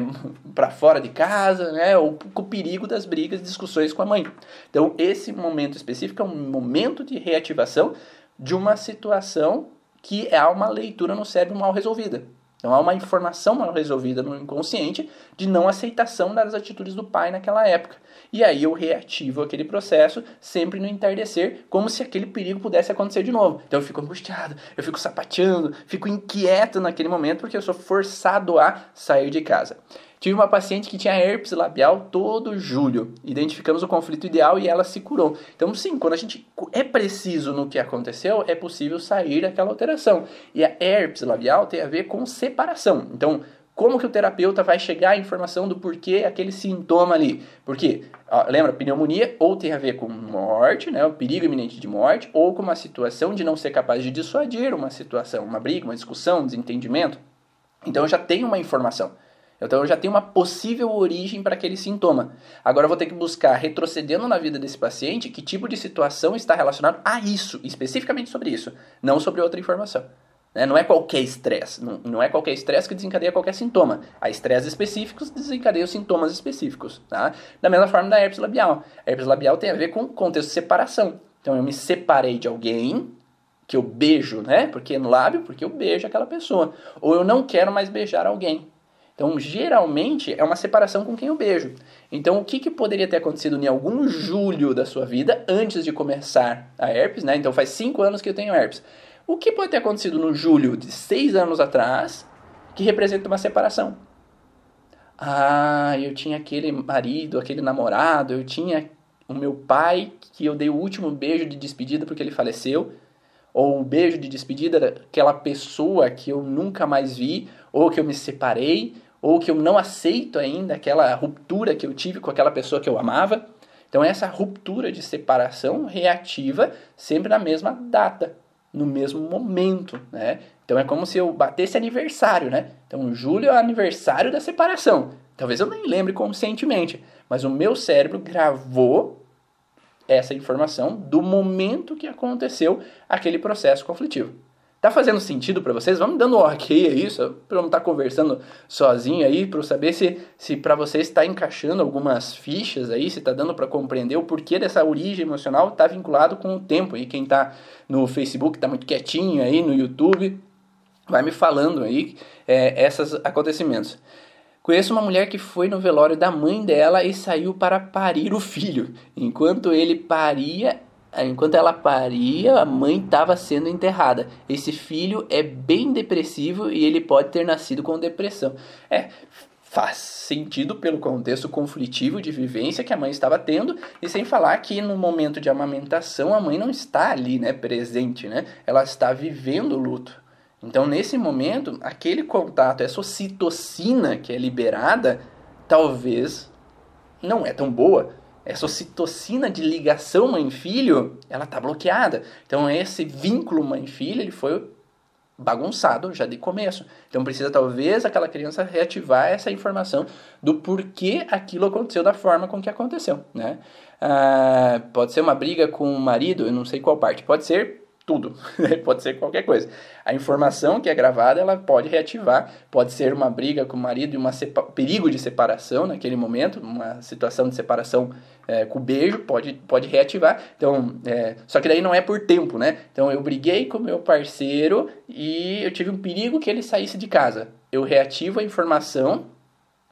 [SPEAKER 1] para fora de casa, né? Ou com o perigo das brigas, discussões com a mãe. Então, esse momento específico é um momento de reativação de uma situação que há uma leitura no cérebro mal resolvida. Então há uma informação mal resolvida no inconsciente de não aceitação das atitudes do pai naquela época. E aí eu reativo aquele processo sempre no entardecer, como se aquele perigo pudesse acontecer de novo. Então eu fico angustiado, eu fico sapateando, fico inquieto naquele momento porque eu sou forçado a sair de casa. Tive uma paciente que tinha herpes labial todo julho. Identificamos o conflito ideal e ela se curou. Então, sim, quando a gente é preciso no que aconteceu, é possível sair daquela alteração. E a herpes labial tem a ver com separação. Então, como que o terapeuta vai chegar à informação do porquê aquele sintoma ali? Porque, ó, lembra, pneumonia ou tem a ver com morte, né, o perigo iminente de morte, ou com uma situação de não ser capaz de dissuadir uma situação, uma briga, uma discussão, um desentendimento. Então já tenho uma informação. Então eu já tenho uma possível origem para aquele sintoma. Agora eu vou ter que buscar, retrocedendo na vida desse paciente, que tipo de situação está relacionado a isso, especificamente sobre isso, não sobre outra informação. Né? Não é qualquer estresse, não, não é qualquer estresse que desencadeia qualquer sintoma. Há estresses específicos que desencadeiam sintomas específicos. Tá? Da mesma forma da herpes labial. A herpes labial tem a ver com contexto de separação. Então eu me separei de alguém, que eu beijo, né? Porque no lábio, porque eu beijo aquela pessoa. Ou eu não quero mais beijar alguém. Então, geralmente, é uma separação com quem eu beijo. Então, o que, que poderia ter acontecido em algum julho da sua vida antes de começar a herpes, né? Então, faz cinco anos que eu tenho herpes. O que pode ter acontecido no julho de seis anos atrás que representa uma separação? Ah, eu tinha aquele marido, aquele namorado, eu tinha o meu pai que eu dei o último beijo de despedida porque ele faleceu, ou o beijo de despedida daquela pessoa que eu nunca mais vi, ou que eu me separei, ou que eu não aceito ainda aquela ruptura que eu tive com aquela pessoa que eu amava. Então, essa ruptura de separação reativa sempre na mesma data, no mesmo momento, né? Então, é como se eu batesse aniversário, né? Então, julho é o aniversário da separação. Talvez eu nem lembre conscientemente, mas o meu cérebro gravou essa informação do momento que aconteceu aquele processo conflitivo. Tá fazendo sentido para vocês? Vamos dando um ok a isso, para eu não estar tá conversando sozinho aí, para eu saber se, se para vocês está encaixando algumas fichas aí, se está dando para compreender o porquê dessa origem emocional está vinculado com o tempo. E quem está no Facebook está muito quietinho aí, no YouTube, vai me falando aí é, esses acontecimentos. Conheço uma mulher que foi no velório da mãe dela e saiu para parir o filho. Enquanto ele paria, enquanto ela paria, a mãe estava sendo enterrada. Esse filho é bem depressivo e ele pode ter nascido com depressão. É, faz sentido pelo contexto conflitivo de vivência que a mãe estava tendo e sem falar que no momento de amamentação a mãe não está ali, né, presente, né? Ela está vivendo o luto. Então, nesse momento, aquele contato, essa ocitocina que é liberada, talvez não é tão boa essa ocitocina de ligação mãe-filho, ela está bloqueada. Então esse vínculo mãe-filho, ele foi bagunçado já de começo. Então precisa talvez aquela criança reativar essa informação do porquê aquilo aconteceu da forma com que aconteceu, né? Ah, pode ser uma briga com o marido, eu não sei qual parte. Pode ser tudo, pode ser qualquer coisa. A informação que é gravada, ela pode reativar, pode ser uma briga com o marido e um perigo de separação naquele momento, uma situação de separação é, com beijo, pode, pode reativar. Então, é, só que daí não é por tempo, né? Então, eu briguei com meu parceiro e eu tive um perigo que ele saísse de casa. Eu reativo a informação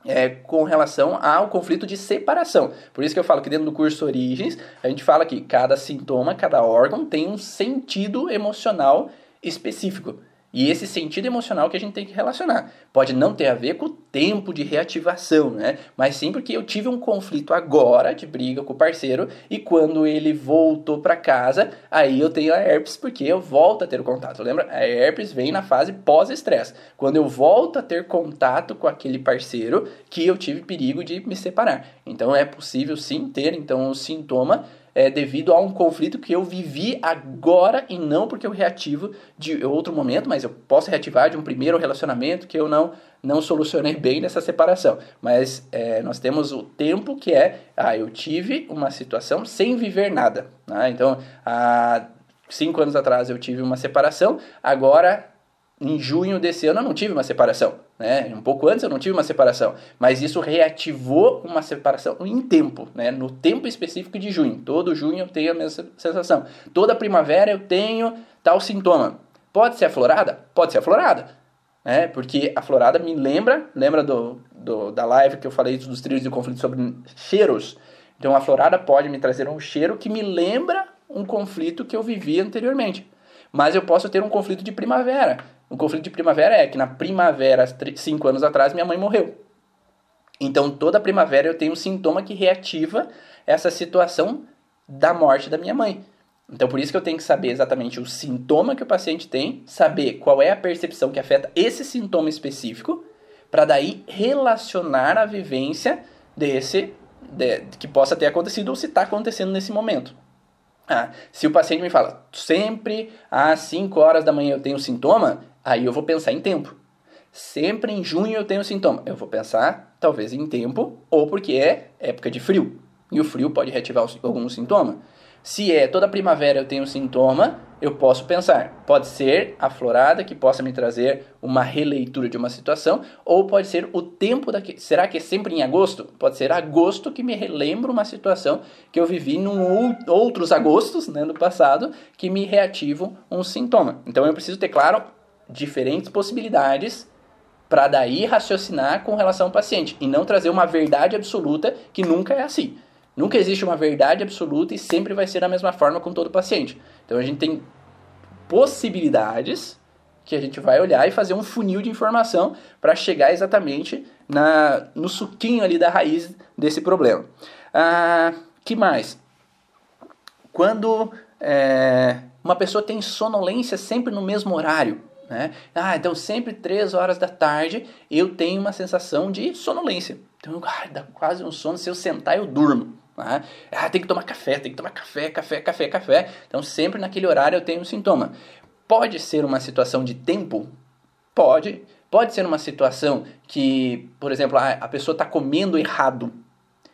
[SPEAKER 1] é, com relação ao conflito de separação. Por isso que eu falo que dentro do curso Origens, a gente fala que cada sintoma, cada órgão tem um sentido emocional específico. E esse sentido emocional que a gente tem que relacionar. Pode não ter a ver com o tempo de reativação, né? Mas sim porque eu tive um conflito agora de briga com o parceiro e quando ele voltou para casa, aí eu tenho a herpes porque eu volto a ter contato. Lembra? A herpes vem na fase pós-estresse. Quando eu volto a ter contato com aquele parceiro que eu tive perigo de me separar. Então é possível sim ter então o sintoma é, devido a um conflito que eu vivi agora e não porque eu reativo de outro momento, mas eu posso reativar de um primeiro relacionamento que eu não não solucionei bem nessa separação. Mas é, nós temos o tempo que é, ah, eu tive uma situação sem viver nada. Né? Então, há cinco anos atrás eu tive uma separação, agora em junho desse ano eu não tive uma separação. Né? Um pouco antes eu não tive uma separação, mas isso reativou uma separação em tempo, né? no tempo específico de junho. Todo junho eu tenho a mesma sensação. Toda primavera eu tenho tal sintoma. Pode ser aflorada? Pode ser aflorada. Né? Porque a florada me lembra, lembra do, do, da live que eu falei dos trilhos de conflito sobre cheiros? Então a florada pode me trazer um cheiro que me lembra um conflito que eu vivi anteriormente. Mas eu posso ter um conflito de primavera o conflito de primavera é que na primavera, cinco anos atrás, minha mãe morreu. Então, toda primavera eu tenho um sintoma que reativa essa situação da morte da minha mãe. Então, por isso que eu tenho que saber exatamente o sintoma que o paciente tem, saber qual é a percepção que afeta esse sintoma específico, para daí relacionar a vivência desse de, que possa ter acontecido ou se está acontecendo nesse momento. Ah, se o paciente me fala, sempre às 5 horas da manhã eu tenho sintoma, Aí eu vou pensar em tempo. Sempre em junho eu tenho sintoma. Eu vou pensar, talvez, em tempo, ou porque é época de frio. E o frio pode reativar algum sintoma. Se é toda primavera eu tenho sintoma, eu posso pensar, pode ser a florada que possa me trazer uma releitura de uma situação, ou pode ser o tempo daqui. Será que é sempre em agosto? Pode ser agosto que me relembra uma situação que eu vivi em outros agostos, né, no passado, que me reativam um sintoma. Então eu preciso ter claro diferentes possibilidades para daí raciocinar com relação ao paciente e não trazer uma verdade absoluta que nunca é assim. Nunca existe uma verdade absoluta e sempre vai ser da mesma forma com todo paciente. Então a gente tem possibilidades que a gente vai olhar e fazer um funil de informação para chegar exatamente na, no suquinho ali da raiz desse problema. Ah, que mais? Quando é, uma pessoa tem sonolência sempre no mesmo horário, né? Ah, então sempre 3 horas da tarde eu tenho uma sensação de sonolência. Então, ah, dá quase um sono, se eu sentar eu durmo. Né? Ah, tem que tomar café, tem que tomar café, café, café, café. Então sempre naquele horário eu tenho um sintoma. Pode ser uma situação de tempo? Pode. Pode ser uma situação que, por exemplo, a pessoa está comendo errado.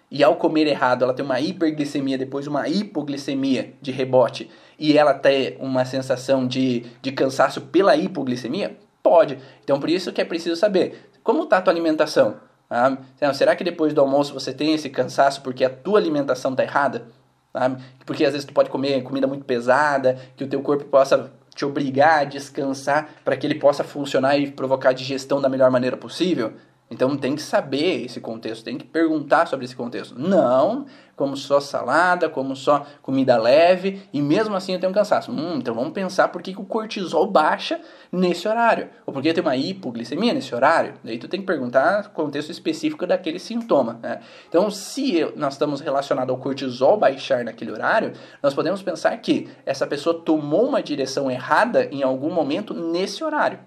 [SPEAKER 1] E ao comer errado, ela tem uma hiperglicemia, depois uma hipoglicemia de rebote e ela ter uma sensação de, de cansaço pela hipoglicemia? Pode. Então, por isso que é preciso saber como está a tua alimentação. Ah, será que depois do almoço você tem esse cansaço porque a tua alimentação está errada? Ah, porque às vezes tu pode comer comida muito pesada, que o teu corpo possa te obrigar a descansar para que ele possa funcionar e provocar a digestão da melhor maneira possível. Então tem que saber esse contexto, tem que perguntar sobre esse contexto. Não como só salada, como só comida leve, e mesmo assim eu tenho cansaço. Hum, então vamos pensar por que, que o cortisol baixa nesse horário, ou por que tem uma hipoglicemia nesse horário. Daí tu tem que perguntar o contexto específico daquele sintoma. Né? Então, se nós estamos relacionados ao cortisol baixar naquele horário, nós podemos pensar que essa pessoa tomou uma direção errada em algum momento nesse horário.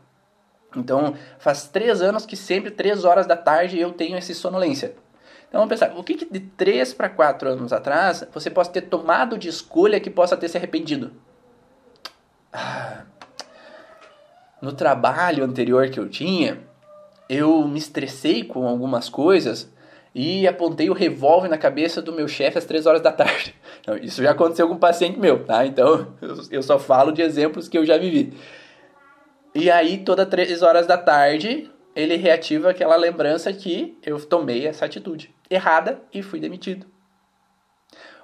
[SPEAKER 1] Então, faz três anos que sempre, três horas da tarde, eu tenho essa sonolência. Então, vamos pensar, o que, que de três para quatro anos atrás você possa ter tomado de escolha que possa ter se arrependido? Ah, no trabalho anterior que eu tinha, eu me estressei com algumas coisas e apontei o revólver na cabeça do meu chefe às três horas da tarde. Isso já aconteceu com um paciente meu, tá? Então, eu só falo de exemplos que eu já vivi. E aí, todas três horas da tarde, ele reativa aquela lembrança que eu tomei essa atitude errada e fui demitido.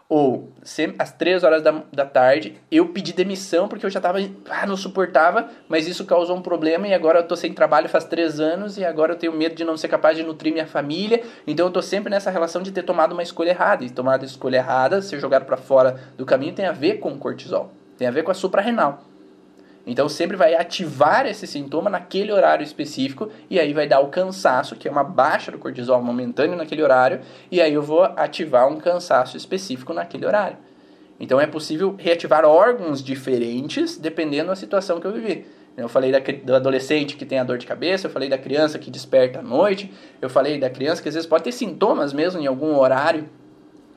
[SPEAKER 1] Ou às 3 horas da, da tarde, eu pedi demissão porque eu já tava, ah, não suportava, mas isso causou um problema e agora eu tô sem trabalho faz 3 anos e agora eu tenho medo de não ser capaz de nutrir minha família. Então eu tô sempre nessa relação de ter tomado uma escolha errada. E tomar a escolha errada, ser jogado para fora do caminho, tem a ver com o cortisol, tem a ver com a suprarrenal. Então sempre vai ativar esse sintoma naquele horário específico e aí vai dar o cansaço, que é uma baixa do cortisol momentâneo naquele horário, e aí eu vou ativar um cansaço específico naquele horário. Então é possível reativar órgãos diferentes dependendo da situação que eu vivi. Eu falei da, do adolescente que tem a dor de cabeça, eu falei da criança que desperta à noite, eu falei da criança que às vezes pode ter sintomas mesmo em algum horário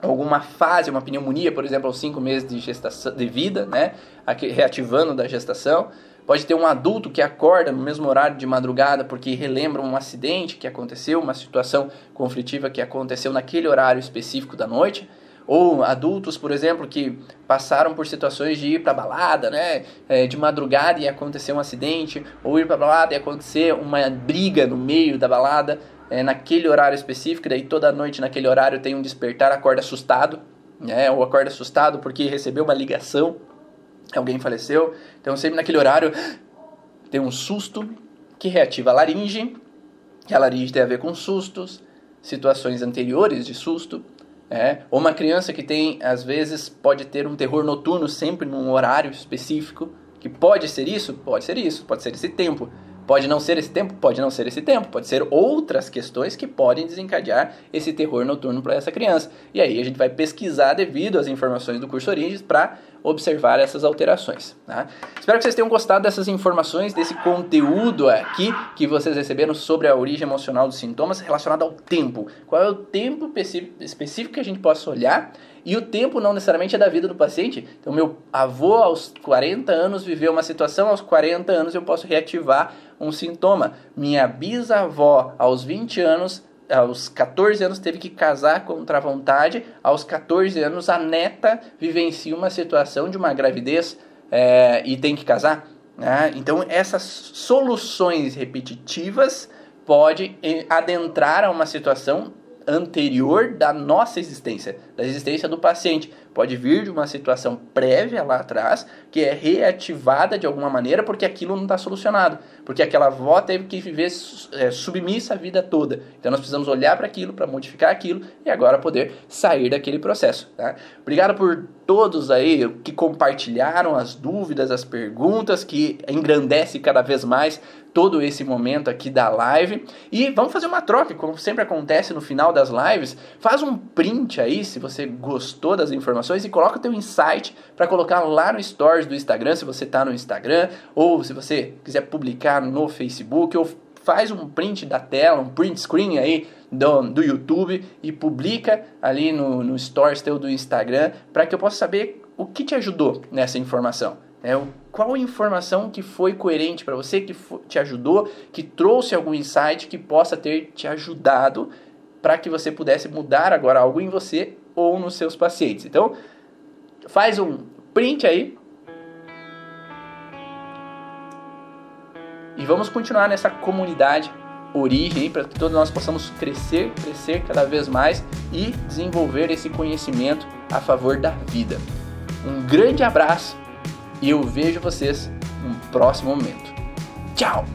[SPEAKER 1] alguma fase, uma pneumonia, por exemplo, aos 5 meses de, gestação, de vida, né, reativando da gestação. Pode ter um adulto que acorda no mesmo horário de madrugada porque relembra um acidente que aconteceu, uma situação conflitiva que aconteceu naquele horário específico da noite. Ou adultos, por exemplo, que passaram por situações de ir para balada, né, é, de madrugada e acontecer um acidente, ou ir para balada e acontecer uma briga no meio da balada é, naquele horário específico, daí toda noite naquele horário tem um despertar, acorda assustado, né, ou acorda assustado porque recebeu uma ligação, alguém faleceu, então sempre naquele horário tem um susto que reativa a laringe, que a laringe tem a ver com sustos, situações anteriores de susto, é, ou uma criança que tem, às vezes, pode ter um terror noturno sempre num horário específico, que pode ser isso? Pode ser isso, pode ser esse tempo. Pode não ser esse tempo, pode não ser esse tempo, pode ser outras questões que podem desencadear esse terror noturno para essa criança. E aí a gente vai pesquisar devido às informações do curso Origens para observar essas alterações. Tá? Espero que vocês tenham gostado dessas informações, desse conteúdo aqui que vocês receberam sobre a origem emocional dos sintomas relacionado ao tempo. Qual é o tempo específico que a gente possa olhar e o tempo não necessariamente é da vida do paciente. Então, meu avô, aos 40 anos, viveu uma situação, aos 40 anos eu posso reativar um sintoma. Minha bisavó, aos 20 anos, aos 14 anos, teve que casar contra a vontade. Aos 14 anos, a neta vivencia uma situação de uma gravidez é, e tem que casar. Né? Então, essas soluções repetitivas pode adentrar a uma situação anterior da nossa existência, da existência do paciente. Pode vir de uma situação prévia lá atrás, que é reativada de alguma maneira porque aquilo não está solucionado. Porque aquela avó teve que viver é, submissa a vida toda. Então nós precisamos olhar para aquilo, para modificar aquilo e agora poder sair daquele processo. Tá? Obrigado por todos aí que compartilharam as dúvidas, as perguntas, que engrandece cada vez mais todo esse momento aqui da live. E vamos fazer uma troca, como sempre acontece no final das lives. Faz um print aí, se você gostou das informações, e coloca o teu insight para colocar lá no stories do Instagram, se você está no Instagram, ou se você quiser publicar no Facebook, ou faz um print da tela, um print screen aí do, do YouTube e publica ali no, no stories teu do Instagram para que eu possa saber o que te ajudou nessa informação. É, qual informação que foi coerente para você, que te ajudou, que trouxe algum insight que possa ter te ajudado para que você pudesse mudar agora algo em você ou nos seus pacientes. Então, faz um print aí. E vamos continuar nessa comunidade origem para que todos nós possamos crescer, crescer cada vez mais e desenvolver esse conhecimento a favor da vida. Um grande abraço e eu vejo vocês no próximo momento. Tchau!